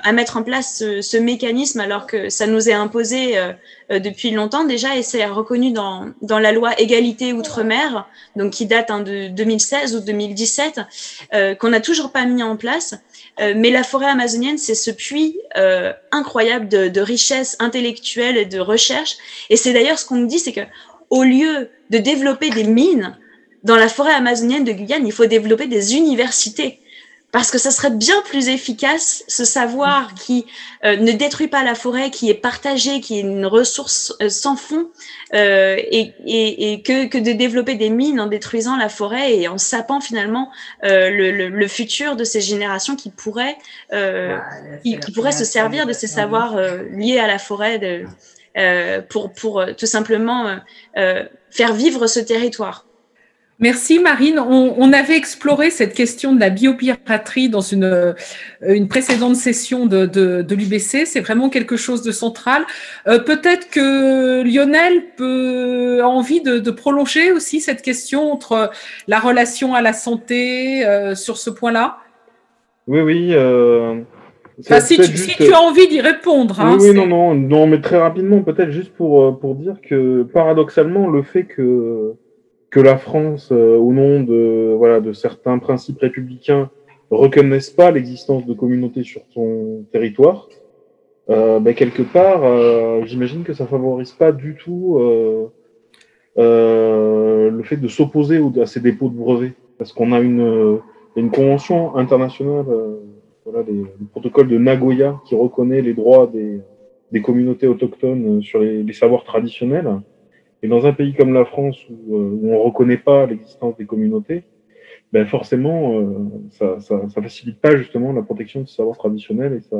à, mettre en place ce, mécanisme alors que ça nous est imposé euh, euh depuis longtemps déjà et c'est reconnu dans, la loi égalité outre-mer, donc qui date hein, de 2016 ou 2017, euh, qu'on n'a toujours pas mis en place. Euh, mais la forêt amazonienne, c'est ce puits incroyable de, de richesse intellectuelle et de recherche. Et c'est d'ailleurs ce qu'on nous dit, c'est que au lieu de développer des mines, dans la forêt amazonienne de Guyane, il faut développer des universités parce que ça serait bien plus efficace, ce savoir qui euh, ne détruit pas la forêt, qui est partagé, qui est une ressource euh, sans fond, euh, et, et, et que, que, de développer des mines en détruisant la forêt et en sapant finalement euh, le, le, le, futur de ces générations qui pourraient, euh, qui, qui, pourraient se servir de ces savoirs liés à la forêt de, pour, pour tout simplement faire vivre ce territoire. Merci Marine. On, on, avait exploré cette question de la biopiraterie dans une, euh, une précédente session de, de, de l'UBC. C'est vraiment quelque chose de central. Euh, Peut-être que Lionel peut a envie de, de, prolonger aussi cette question entre la relation à la santé euh, sur ce point-là? Oui, oui. Euh, enfin, si, tu, juste... si, tu, as envie d'y répondre. Hein, oui, oui non, non, non, mais très rapidement, peut-être juste pour, euh, pour dire que paradoxalement, le fait que que la France, euh, au nom de, voilà, de certains principes républicains, reconnaisse pas l'existence de communautés sur son territoire, euh, ben, quelque part, euh, j'imagine que ça favorise pas du tout euh, euh le fait de s'opposer à ces dépôts de brevets, parce qu'on a une, une convention internationale, euh, voilà, le protocole de Nagoya qui reconnaît les droits des, des communautés autochtones sur les savoirs traditionnels. Et dans un pays comme la France où, euh, où on ne reconnaît pas l'existence des communautés, ben forcément, euh, ça, ça, ça, facilite pas justement la protection de ce savoir traditionnel et ça,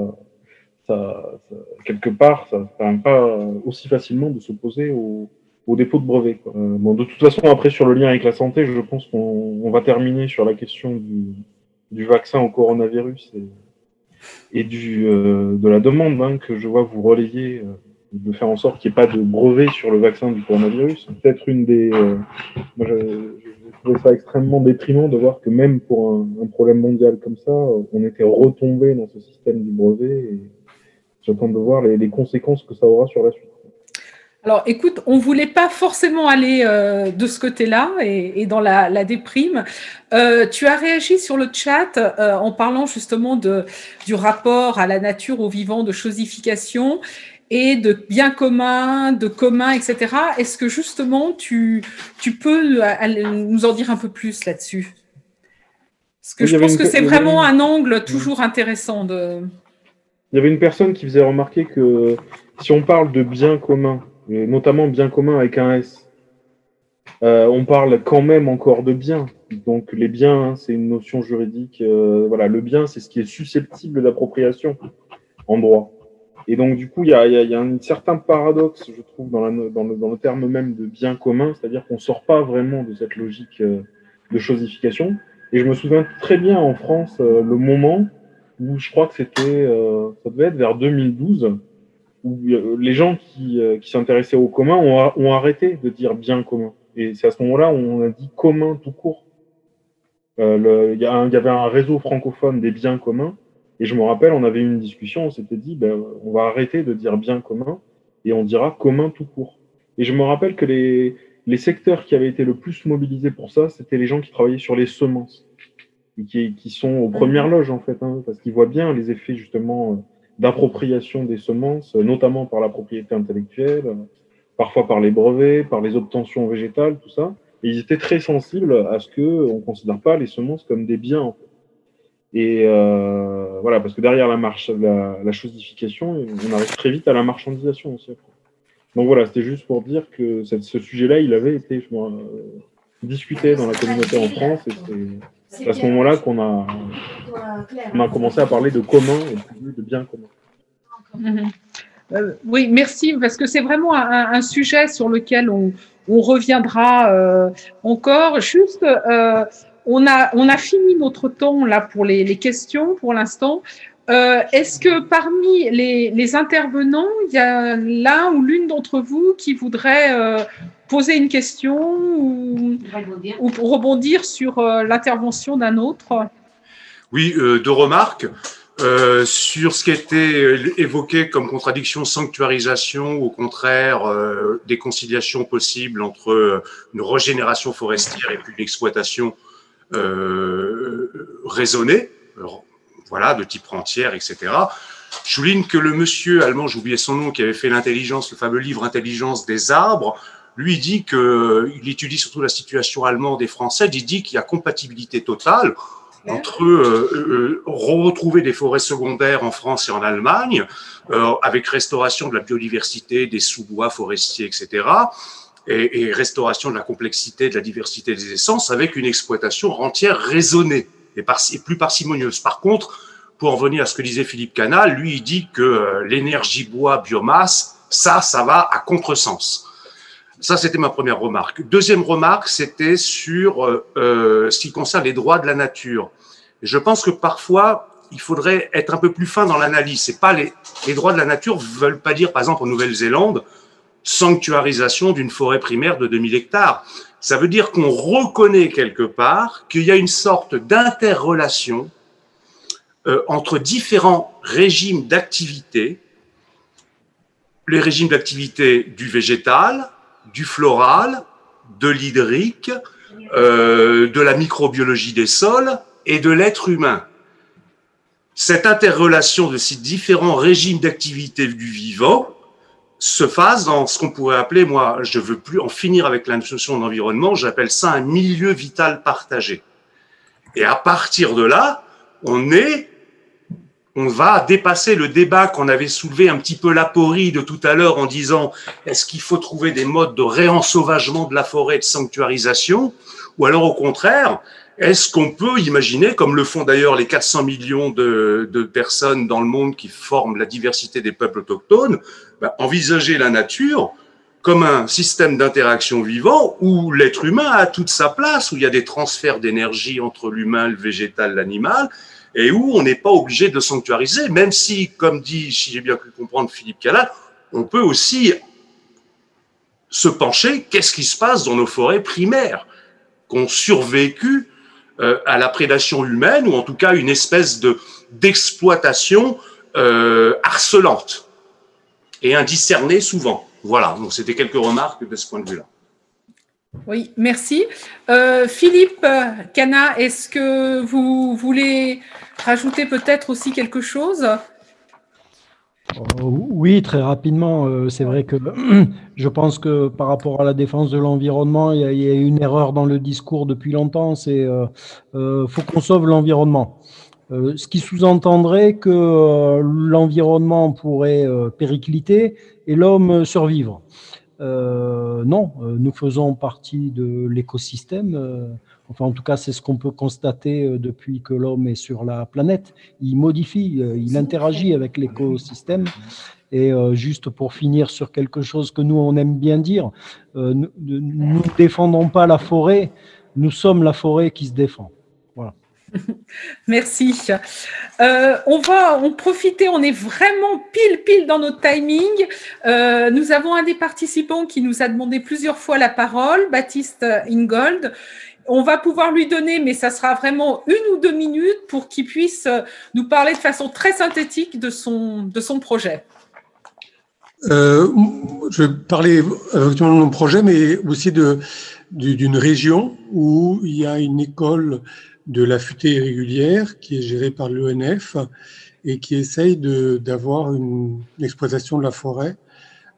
ça, ça quelque part, ça permet pas aussi facilement de s'opposer au, au dépôt de brevet. Quoi. Euh, bon, de toute façon, après sur le lien avec la santé, je pense qu'on va terminer sur la question du, du vaccin au coronavirus et, et du, euh, de la demande hein, que je vois vous relayer. Euh, de faire en sorte qu'il n'y ait pas de brevet sur le vaccin du coronavirus. Peut-être une des. Euh, moi, je, trouvais ça extrêmement déprimant de voir que même pour un, problème mondial comme ça, on était retombé dans ce système du brevet. Et j'attends de voir les, conséquences que ça aura sur la suite. Alors, écoute, on voulait pas forcément aller euh, de ce côté-là et, dans la, la déprime. Euh, tu as réagi sur le chat euh, en parlant justement de, du rapport à la nature, au vivant, de chosification et de biens communs, de communs, etc. Est-ce que justement tu, tu peux nous en dire un peu plus là-dessus? Parce que je pense que c'est vraiment un angle toujours intéressant de. Il y avait une personne qui faisait remarquer que si on parle de biens communs, et notamment biens communs avec un S, on parle quand même encore de bien. Donc les biens, hein, c'est une notion juridique. voilà, le bien, c'est ce qui est susceptible d'appropriation en droit. Et donc, du coup, il y a, y a, un certain paradoxe, je trouve, dans, la, dans, le, dans le terme même de bien commun, c'est-à-dire qu'on ne sort pas vraiment de cette logique de chosification. Et je me souviens très bien en France le moment où je crois que c'était, euh, ça devait être vers 2012, où euh, les gens qui, euh, qui s'intéressaient au commun ont, ont, arrêté de dire bien commun. Et c'est à ce moment-là où on a dit commun tout court. Il y, y, avait un réseau francophone des biens communs, et je me rappelle, on avait eu une discussion, on s'était dit, ben, on va arrêter de dire bien commun, et on dira commun tout court. Et je me rappelle que les, les secteurs qui avaient été le plus mobilisés pour ça, c'était les gens qui travaillaient sur les semences qui, qui, sont aux premières loges en fait, hein, parce qu'ils voient bien les effets justement euh, d'appropriation des semences, euh, notamment par la propriété intellectuelle, euh, parfois par les brevets, par les obtentions végétales, tout ça. Et ils étaient très sensibles à ce que on considère pas les semences comme des biens. En fait. Et euh, voilà, parce que derrière la marche, la, la, chosification, on arrive très vite à la marchandisation aussi. Donc voilà, c'était juste pour dire que cette, ce sujet-là, il avait été je euh, discuté dans la communauté en France et c'est à ce moment-là qu'on a, on a commencé à parler de commun et de bien commun. Euh, oui, merci, parce que c'est vraiment un, un, sujet sur lequel on, on reviendra euh, encore. Juste, euh, on, a, on a fini notre temps là pour les, les questions pour l'instant. Euh, Est-ce que parmi les, les, intervenants, il y a l'un ou l'une d'entre vous qui voudrait euh, poser une question ou, ou rebondir sur euh, l'intervention d'un autre? Oui, euh, deux remarques. Euh, sur ce qui a été évoqué comme contradiction sanctuarisation, ou au contraire euh, des conciliations possibles entre une régénération forestière et puis une exploitation raisonnée, voilà, de type rentière, etc. Je souligne que le monsieur allemand, j'oubliais son nom, qui avait fait l'intelligence, le fameux livre Intelligence des arbres, lui dit que il étudie surtout la situation allemande et française. Il dit qu'il y a compatibilité totale entre euh, euh, retrouver des forêts secondaires en France et en Allemagne, euh, avec restauration de la biodiversité, des sous-bois forestiers, etc., et, et, restauration de la complexité, de la diversité des essences, avec une exploitation rentière raisonnée et, par, et plus parcimonieuse. Par contre, pour en venir à ce que disait Philippe Canal, lui, il dit que euh, l'énergie bois biomasse, ça, ça va à contresens. Ça, c'était ma première remarque. Deuxième remarque, c'était sur euh, euh, ce qui concerne les droits de la nature. Je pense que parfois, il faudrait être un peu plus fin dans l'analyse. C'est pas les, les droits de la nature veulent pas dire, par exemple, en Nouvelle-Zélande, sanctuarisation d'une forêt primaire de 2000 hectares. Ça veut dire qu'on reconnaît quelque part qu'il y a une sorte d'interrelation euh, entre différents régimes d'activité, les régimes d'activité du végétal, du floral, de l'hydrique, euh, de la microbiologie des sols et de l'être humain. Cette interrelation de ces différents régimes d'activité du vivant se fasse dans ce qu'on pourrait appeler, moi, je veux plus en finir avec la notion d'environnement, j'appelle ça un milieu vital partagé. Et à partir de là, on est on va dépasser le débat qu'on avait soulevé un petit peu l'aporie de tout à l'heure en disant est-ce qu'il faut trouver des modes de réensauvagement de la forêt, de sanctuarisation, ou alors au contraire, est-ce qu'on peut imaginer, comme le font d'ailleurs les 400 millions de, personnes dans le monde qui forment la diversité des peuples autochtones, ben, envisager la nature comme un système d'interaction vivant où l'être humain a toute sa place, où il y a des transferts d'énergie entre l'humain, le végétal, l'animal, et où on n'est pas obligé de sanctuariser, même si, comme dit, si j'ai bien pu comprendre Philippe Calal, on peut aussi se pencher, qu'est-ce qui se passe dans nos forêts primaires, qu'on survécu euh, à la prédation humaine, ou en tout cas une espèce de d'exploitation euh, harcelante et indiscernée souvent. Voilà, c'était quelques remarques de ce point de vue-là. Oui, merci. Euh, Philippe Cana, est-ce que vous voulez rajouter peut-être aussi quelque chose? Oui, très rapidement. Euh, c'est vrai que je pense que par rapport à la défense de l'environnement, il, y a une erreur dans le discours depuis longtemps. C'est euh, faut qu'on sauve l'environnement. ce qui sous-entendrait que l'environnement pourrait péricliter et l'homme survivre. non, nous faisons partie de l'écosystème. Enfin, en tout cas, c'est ce qu'on peut constater depuis que l'homme est sur la planète. Il modifie, il interagit avec l'écosystème. Et juste pour finir sur quelque chose que nous, on aime bien dire, nous ne défendons pas la forêt, nous sommes la forêt qui se défend. Voilà. Merci. Euh, on va en profiter, on est vraiment pile pile dans notre timing. Euh, nous avons un des participants qui nous a demandé plusieurs fois la parole, Baptiste Ingold. On va pouvoir lui donner, mais ça sera vraiment une ou deux minutes pour qu'il puisse nous parler de façon très synthétique de son, de son projet. Euh, je vais parler effectivement de mon projet, mais aussi de, d'une région où il y a une école de la futée irrégulière qui est gérée par l'ONF et qui essaye d'avoir une, exploitation de la forêt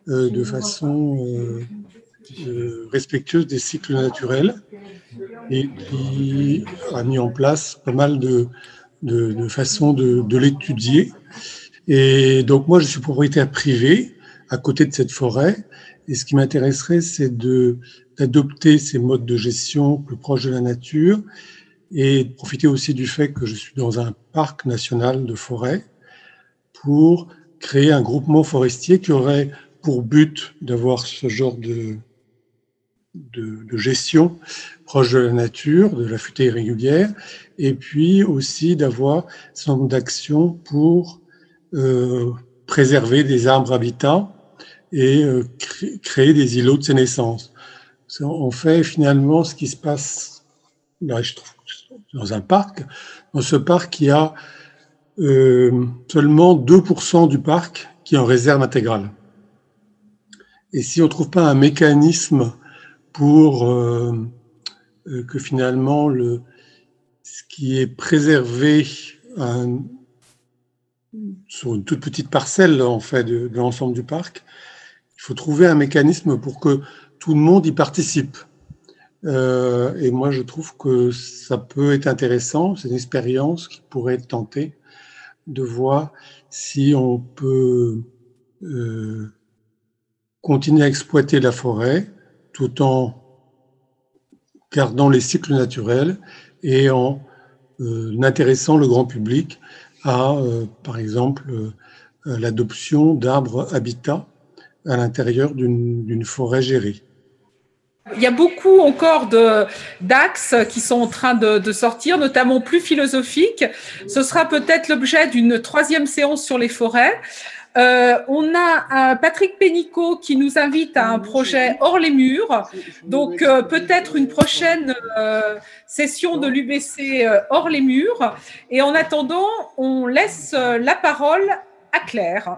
euh, de façon euh, euh, respectueuse des cycles naturels et qui a mis en place pas mal de, de, façons de, l'étudier. Et donc moi, je suis propriétaire privé à côté de cette forêt. Et ce qui m'intéresserait, c'est d'adopter ces modes de gestion plus proches de la nature et de profiter aussi du fait que je suis dans un parc national de forêt pour créer un groupement forestier qui aurait pour but d'avoir ce genre de, de, gestion proche de la nature, de la futée irrégulière, et puis aussi d'avoir un nombre d'actions pour euh, préserver des arbres habitants et euh, créer des îlots de sénescence. On fait finalement ce qui se passe, trouve, dans un parc. Dans ce parc, il y a euh, seulement 2% du parc qui est en réserve intégrale. Et si on ne trouve pas un mécanisme pour que finalement le, ce qui est préservé un, sur une toute petite parcelle en fait de, de l'ensemble du parc, il faut trouver un mécanisme pour que tout le monde y participe. Euh, et moi, je trouve que ça peut être intéressant. C'est une expérience qui pourrait être tentée de voir si on peut euh, continuer à exploiter la forêt tout en gardant les cycles naturels et en euh, intéressant le grand public à, euh, par exemple, euh, l'adoption d'arbres habitats à l'intérieur d'une forêt gérée. Il y a beaucoup encore d'axes qui sont en train de, sortir, notamment plus philosophiques. Ce sera peut-être l'objet d'une troisième séance sur les forêts. Euh, on a un Patrick Pénicaud qui nous invite à un projet hors les murs. Donc euh, peut-être une prochaine euh, session de l'UBC euh, hors les murs. Et en attendant, on laisse euh, la parole Claire.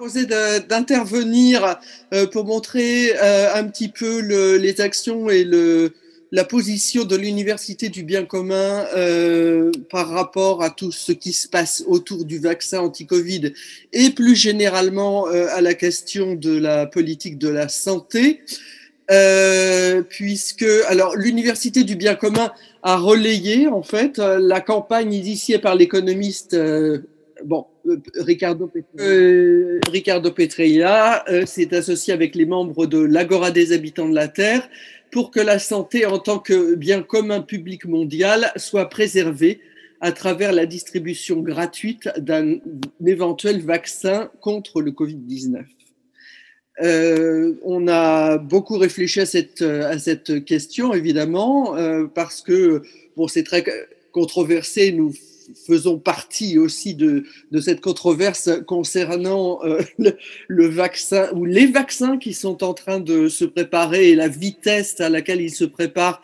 d'intervenir euh, pour montrer euh, un petit peu le, les actions et le, la position de l'Université du bien commun euh, par rapport à tout ce qui se passe autour du vaccin anti-Covid et plus généralement euh, à la question de la politique de la santé. Euh, puisque alors l'université du bien commun a relayé en fait la campagne initiée par l'économiste bon, Ricardo, euh, Ricardo Petreira euh, s'est associé avec les membres de l'Agora des habitants de la Terre pour que la santé en tant que bien commun public mondial soit préservée à travers la distribution gratuite d'un éventuel vaccin contre le Covid-19. Euh, on a beaucoup réfléchi à cette, question, évidemment, euh, parce que bon, c'est très controversé. Nous faisons partie aussi de, cette controverse concernant euh, le, vaccin ou les vaccins qui sont en train de se préparer et la vitesse à laquelle ils se préparent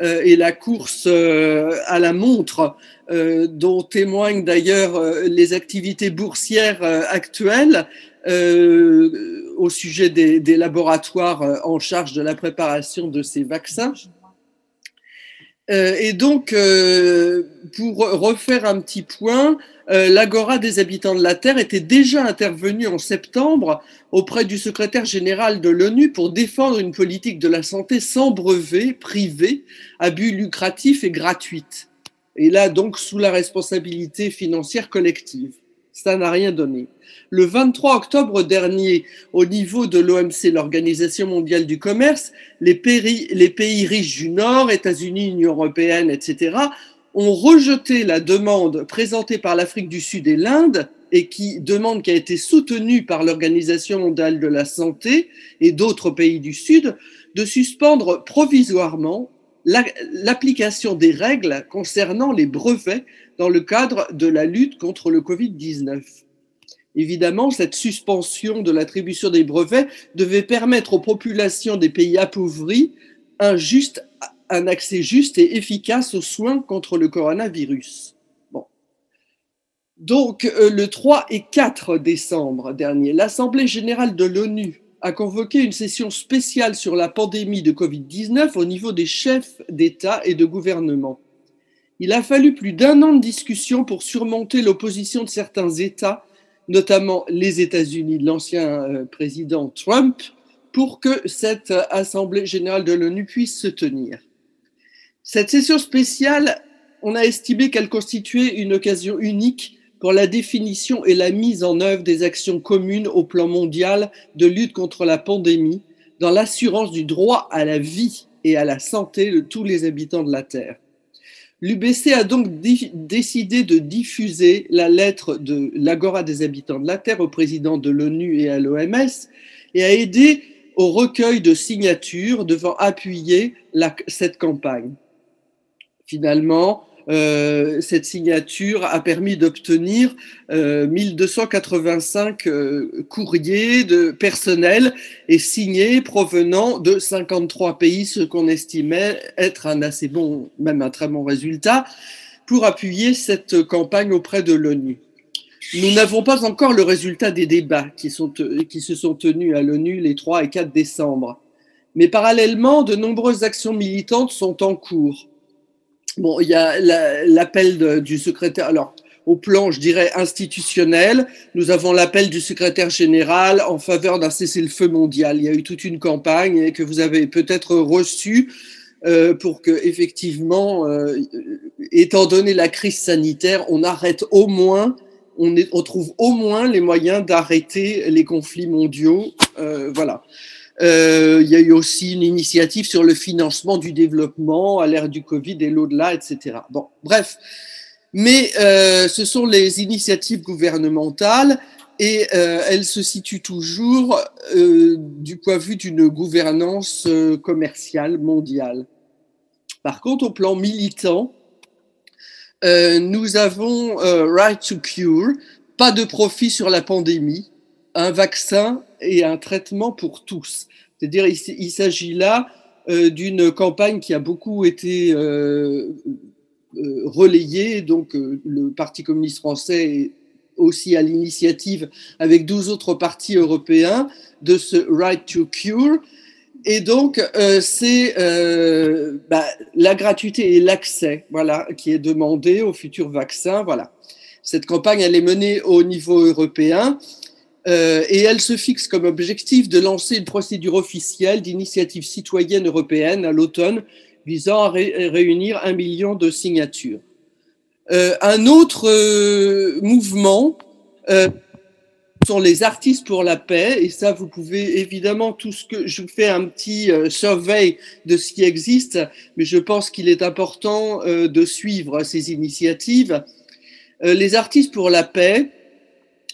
euh, et la course euh, à la montre dont témoignent d'ailleurs les activités boursières actuelles. au sujet des laboratoires en charge de la préparation de ces vaccins. Euh, et donc, euh, pour refaire un petit point, euh, l'Agora des habitants de la Terre était déjà intervenue en septembre auprès du secrétaire général de l'ONU pour défendre une politique de la santé sans brevet, privé, à but lucratif et gratuite. Et là, donc, sous la responsabilité financière collective. Ça n'a rien donné. Le 23 octobre dernier, au niveau de l'OMC, l'Organisation mondiale du commerce, les pays, riches du Nord, États-Unis, Union européenne, etc., ont rejeté la demande présentée par l'Afrique du Sud et l'Inde et qui demande qui a été soutenue par l'Organisation mondiale de la santé et d'autres pays du Sud de suspendre provisoirement l'application des règles concernant les brevets dans le cadre de la lutte contre le Covid-19. Évidemment, cette suspension de l'attribution des brevets devait permettre aux populations des pays appauvris un, accès juste et efficace aux soins contre le coronavirus. Donc, euh, le 3 et 4 décembre dernier, l'Assemblée générale de l'ONU a convoqué une session spéciale sur la pandémie de Covid-19 au niveau des chefs d'État et de gouvernement. Il a fallu plus d'un an de discussion pour surmonter l'opposition de certains États, notamment les États-Unis de l'ancien euh, président Trump, pour que cette Assemblée générale de l'ONU puisse se tenir. Cette session spéciale, on a estimé qu'elle constituait une occasion unique pour la définition et la mise en œuvre des actions communes au plan mondial de lutte contre la pandémie, dans l'assurance du droit à la vie et à la santé de tous les habitants de la Terre. L'UBC a donc décidé de diffuser la lettre de l'Agora des habitants de la Terre au président de l'ONU et à l'OMS et a aidé au recueil de signatures devant appuyer cette campagne. Finalement, euh, cette signature a permis d'obtenir euh, 1285 euh, courriers de personnel et signés provenant de 53 pays, ce qu'on estimait être un assez bon, même un très bon résultat, pour appuyer cette campagne auprès de l'ONU. Nous n'avons pas encore le résultat des débats qui, qui se sont tenus à l'ONU les 3 et 4 décembre. Mais parallèlement, de nombreuses actions militantes sont en cours. Bon, il y a l'appel du secrétaire. Alors, au plan, je dirais, institutionnel, nous avons l'appel du secrétaire général en faveur d'un cessez-le-feu mondial. Il y a eu toute une campagne que vous avez peut-être reçue euh, pour que, effectivement, euh, étant donné la crise sanitaire, on arrête au moins, on, on trouve au moins les moyens d'arrêter les conflits mondiaux. Euh, voilà. Euh, il y a eu aussi une initiative sur le financement du développement à l'ère du Covid et l'au-delà, etc. Bon, bref. Mais euh, ce sont les initiatives gouvernementales et euh, elles se situent toujours du point de vue d'une gouvernance commerciale mondiale. Par contre, au plan militant, nous avons Right to Cure, pas de profit sur la pandémie, un vaccin et un traitement pour tous. C'est-à-dire, il, s'agit là euh, d'une campagne qui a beaucoup été euh, euh, relayée. Donc, le Parti communiste français est aussi à l'initiative, avec 12 autres partis européens, de ce Right to Cure. Et donc, c'est bah, la gratuité et l'accès voilà, qui est demandé aux futurs vaccins. Voilà. Cette campagne, elle est menée au niveau européen euh, et elle se fixe comme objectif de lancer une procédure officielle d'initiative citoyenne européenne à l'automne visant à réunir un million de signatures. Euh, un autre euh, mouvement sont les artistes pour la paix, et ça, vous pouvez évidemment tout ce que je vous fais un petit survey de ce qui existe, mais je pense qu'il est important de suivre ces initiatives. les artistes pour la paix,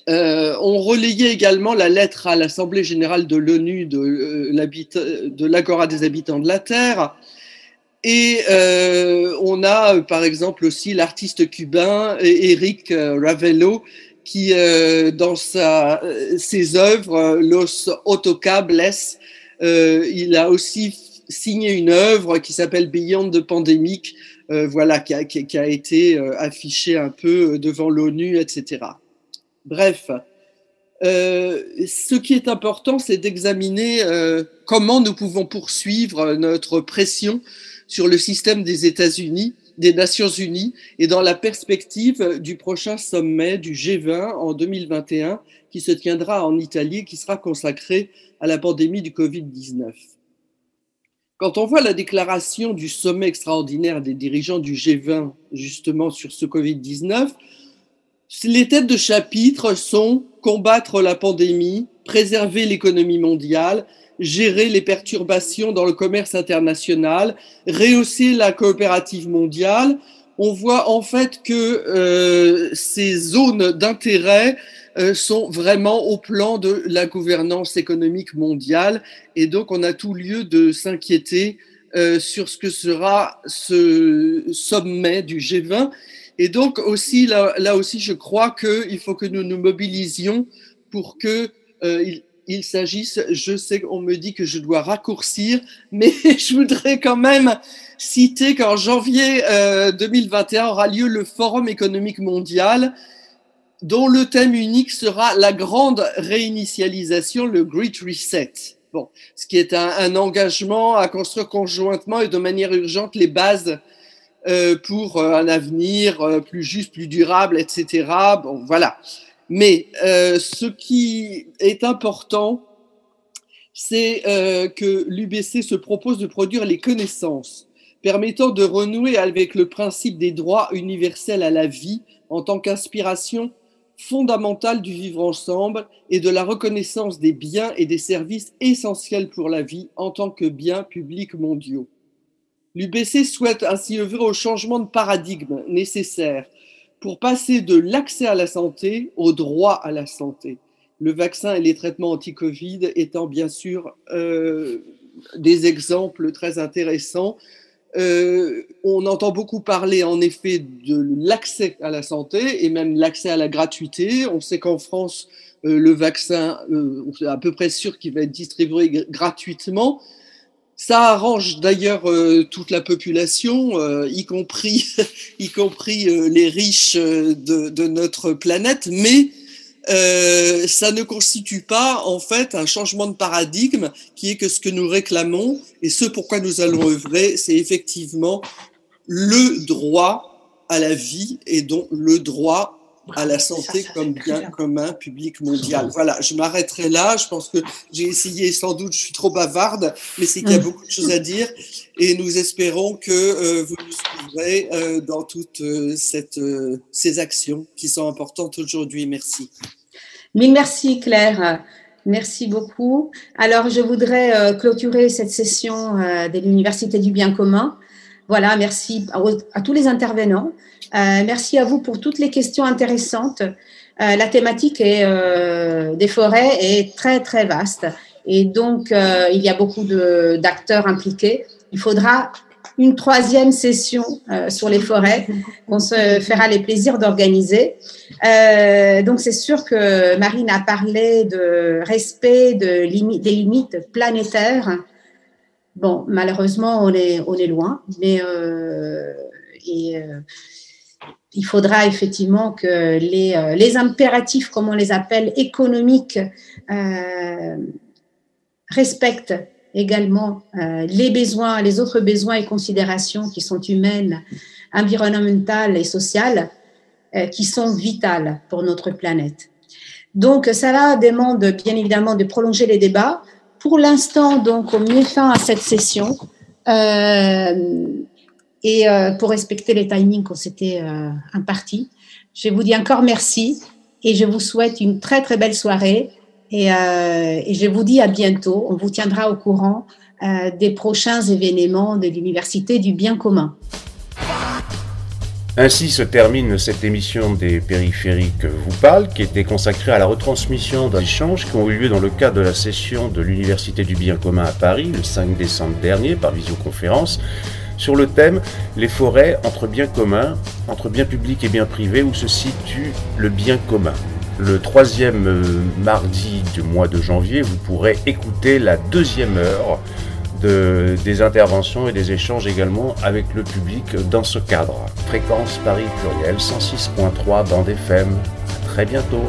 euh, on relayait également la lettre à l'Assemblée générale de l'ONU de, euh, de l'Agora des habitants de la Terre. Et euh, on a par exemple aussi l'artiste cubain Eric Ravello qui, dans ses œuvres, Los Autocables, il a aussi signé une œuvre qui s'appelle Beyond the Pandemic, voilà, qui a été affichée un peu devant l'ONU, etc. Bref, euh, ce qui est important, c'est d'examiner euh, comment nous pouvons poursuivre notre pression sur le système des États-Unis, des Nations Unies, et dans la perspective du prochain sommet du G20 en 2021, qui se tiendra en Italie, qui sera consacré à la pandémie du Covid-19. Quand on voit la déclaration du sommet extraordinaire des dirigeants du G20 justement sur ce Covid-19, Les têtes de chapitre sont combattre la pandémie, préserver l'économie mondiale, gérer les perturbations dans le commerce international, rehausser la coopérative mondiale. On voit en fait que euh, ces zones d'intérêt euh, sont vraiment au plan de la gouvernance économique mondiale et donc on a tout lieu de s'inquiéter euh, sur ce que sera ce sommet du G20. Et donc aussi là, là aussi, je crois qu'il faut que nous nous mobilisions pour que euh, il, il s'agisse, je sais qu'on me dit que je dois raccourcir, mais je voudrais quand même citer qu'en janvier euh, 2021 aura lieu le Forum économique mondial dont le thème unique sera la grande réinitialisation, le Great Reset. Bon, ce qui est un, engagement à construire conjointement et de manière urgente les bases euh, pour euh, un avenir euh, plus juste, plus durable, etc. Voilà. Mais euh, ce qui est important, c'est euh, que l'UBC se propose de produire les connaissances permettant de renouer avec le principe des droits universels à la vie en tant qu'inspiration fondamentale du vivre ensemble et de la reconnaissance des biens et des services essentiels pour la vie en tant que biens publics mondiaux. L'UBC souhaite ainsi œuvrer au changement de paradigme nécessaire pour passer de l'accès à la santé au droit à la santé. Le vaccin et les traitements anti-Covid étant bien sûr euh, des exemples très intéressants. Euh, on entend beaucoup parler en effet de l'accès à la santé et même l'accès à la gratuité. On sait qu'en France, euh, le vaccin, on est à peu près sûr qu'il va être distribué gratuitement. Ça arrange d'ailleurs euh, toute la population, euh, y compris, y compris euh, les riches de, de, notre planète, mais ça ne constitue pas en fait un changement de paradigme qui est que ce que nous réclamons et ce pourquoi nous allons œuvrer, c'est effectivement le droit à la vie et donc le droit à la santé comme bien commun public mondial. Voilà, je m'arrêterai là. Je pense que j'ai essayé, sans doute, je suis trop bavarde, mais c'est qu'il y a mm. beaucoup de choses à dire. Et nous espérons que euh, vous nous suivrez euh, dans toutes euh, cette, ces actions qui sont importantes aujourd'hui. Merci. Mille merci, Claire. Merci beaucoup. Alors, je voudrais clôturer cette session de l'Université du bien commun. Voilà, merci à tous les intervenants. Euh, merci à vous pour toutes les questions intéressantes. Euh, la thématique est, euh, des forêts est très, très vaste. Et donc, il y a beaucoup d'acteurs impliqués. Il faudra une troisième session sur les forêts qu'on se fera les plaisirs d'organiser. donc, c'est sûr que Marine a parlé de respect de des limites planétaires. Bon, malheureusement, on est, loin, mais et, il faudra effectivement que les, euh, les, impératifs, comme on les appelle, économiques, euh, respectent également euh, les besoins, les autres besoins et considérations qui sont humaines, environnementales et sociales, euh, qui sont vitales pour notre planète. Donc, cela demande bien évidemment de prolonger les débats. Pour l'instant, donc, on met fin à cette session. Euh, et euh, pour respecter les timings qu'on s'était euh, impartis. Je vous dis encore merci et je vous souhaite une très très belle soirée et, euh, je vous dis à bientôt. On vous tiendra au courant des prochains événements de l'Université du bien commun. Ainsi se termine cette émission des périphériques vous parle, qui était consacrée à la retransmission d'échanges qui ont eu lieu dans le cadre de la session de l'Université du bien commun à Paris le 5 décembre dernier par visioconférence sur le thème Les forêts entre biens communs, entre biens publics et biens privés, où se situe le bien commun. Le troisième euh, mardi du mois de janvier, vous pourrez écouter la deuxième heure de, des interventions et des échanges également avec le public dans ce cadre. Fréquence Paris Pluriel 106.3 bande FM. À très bientôt.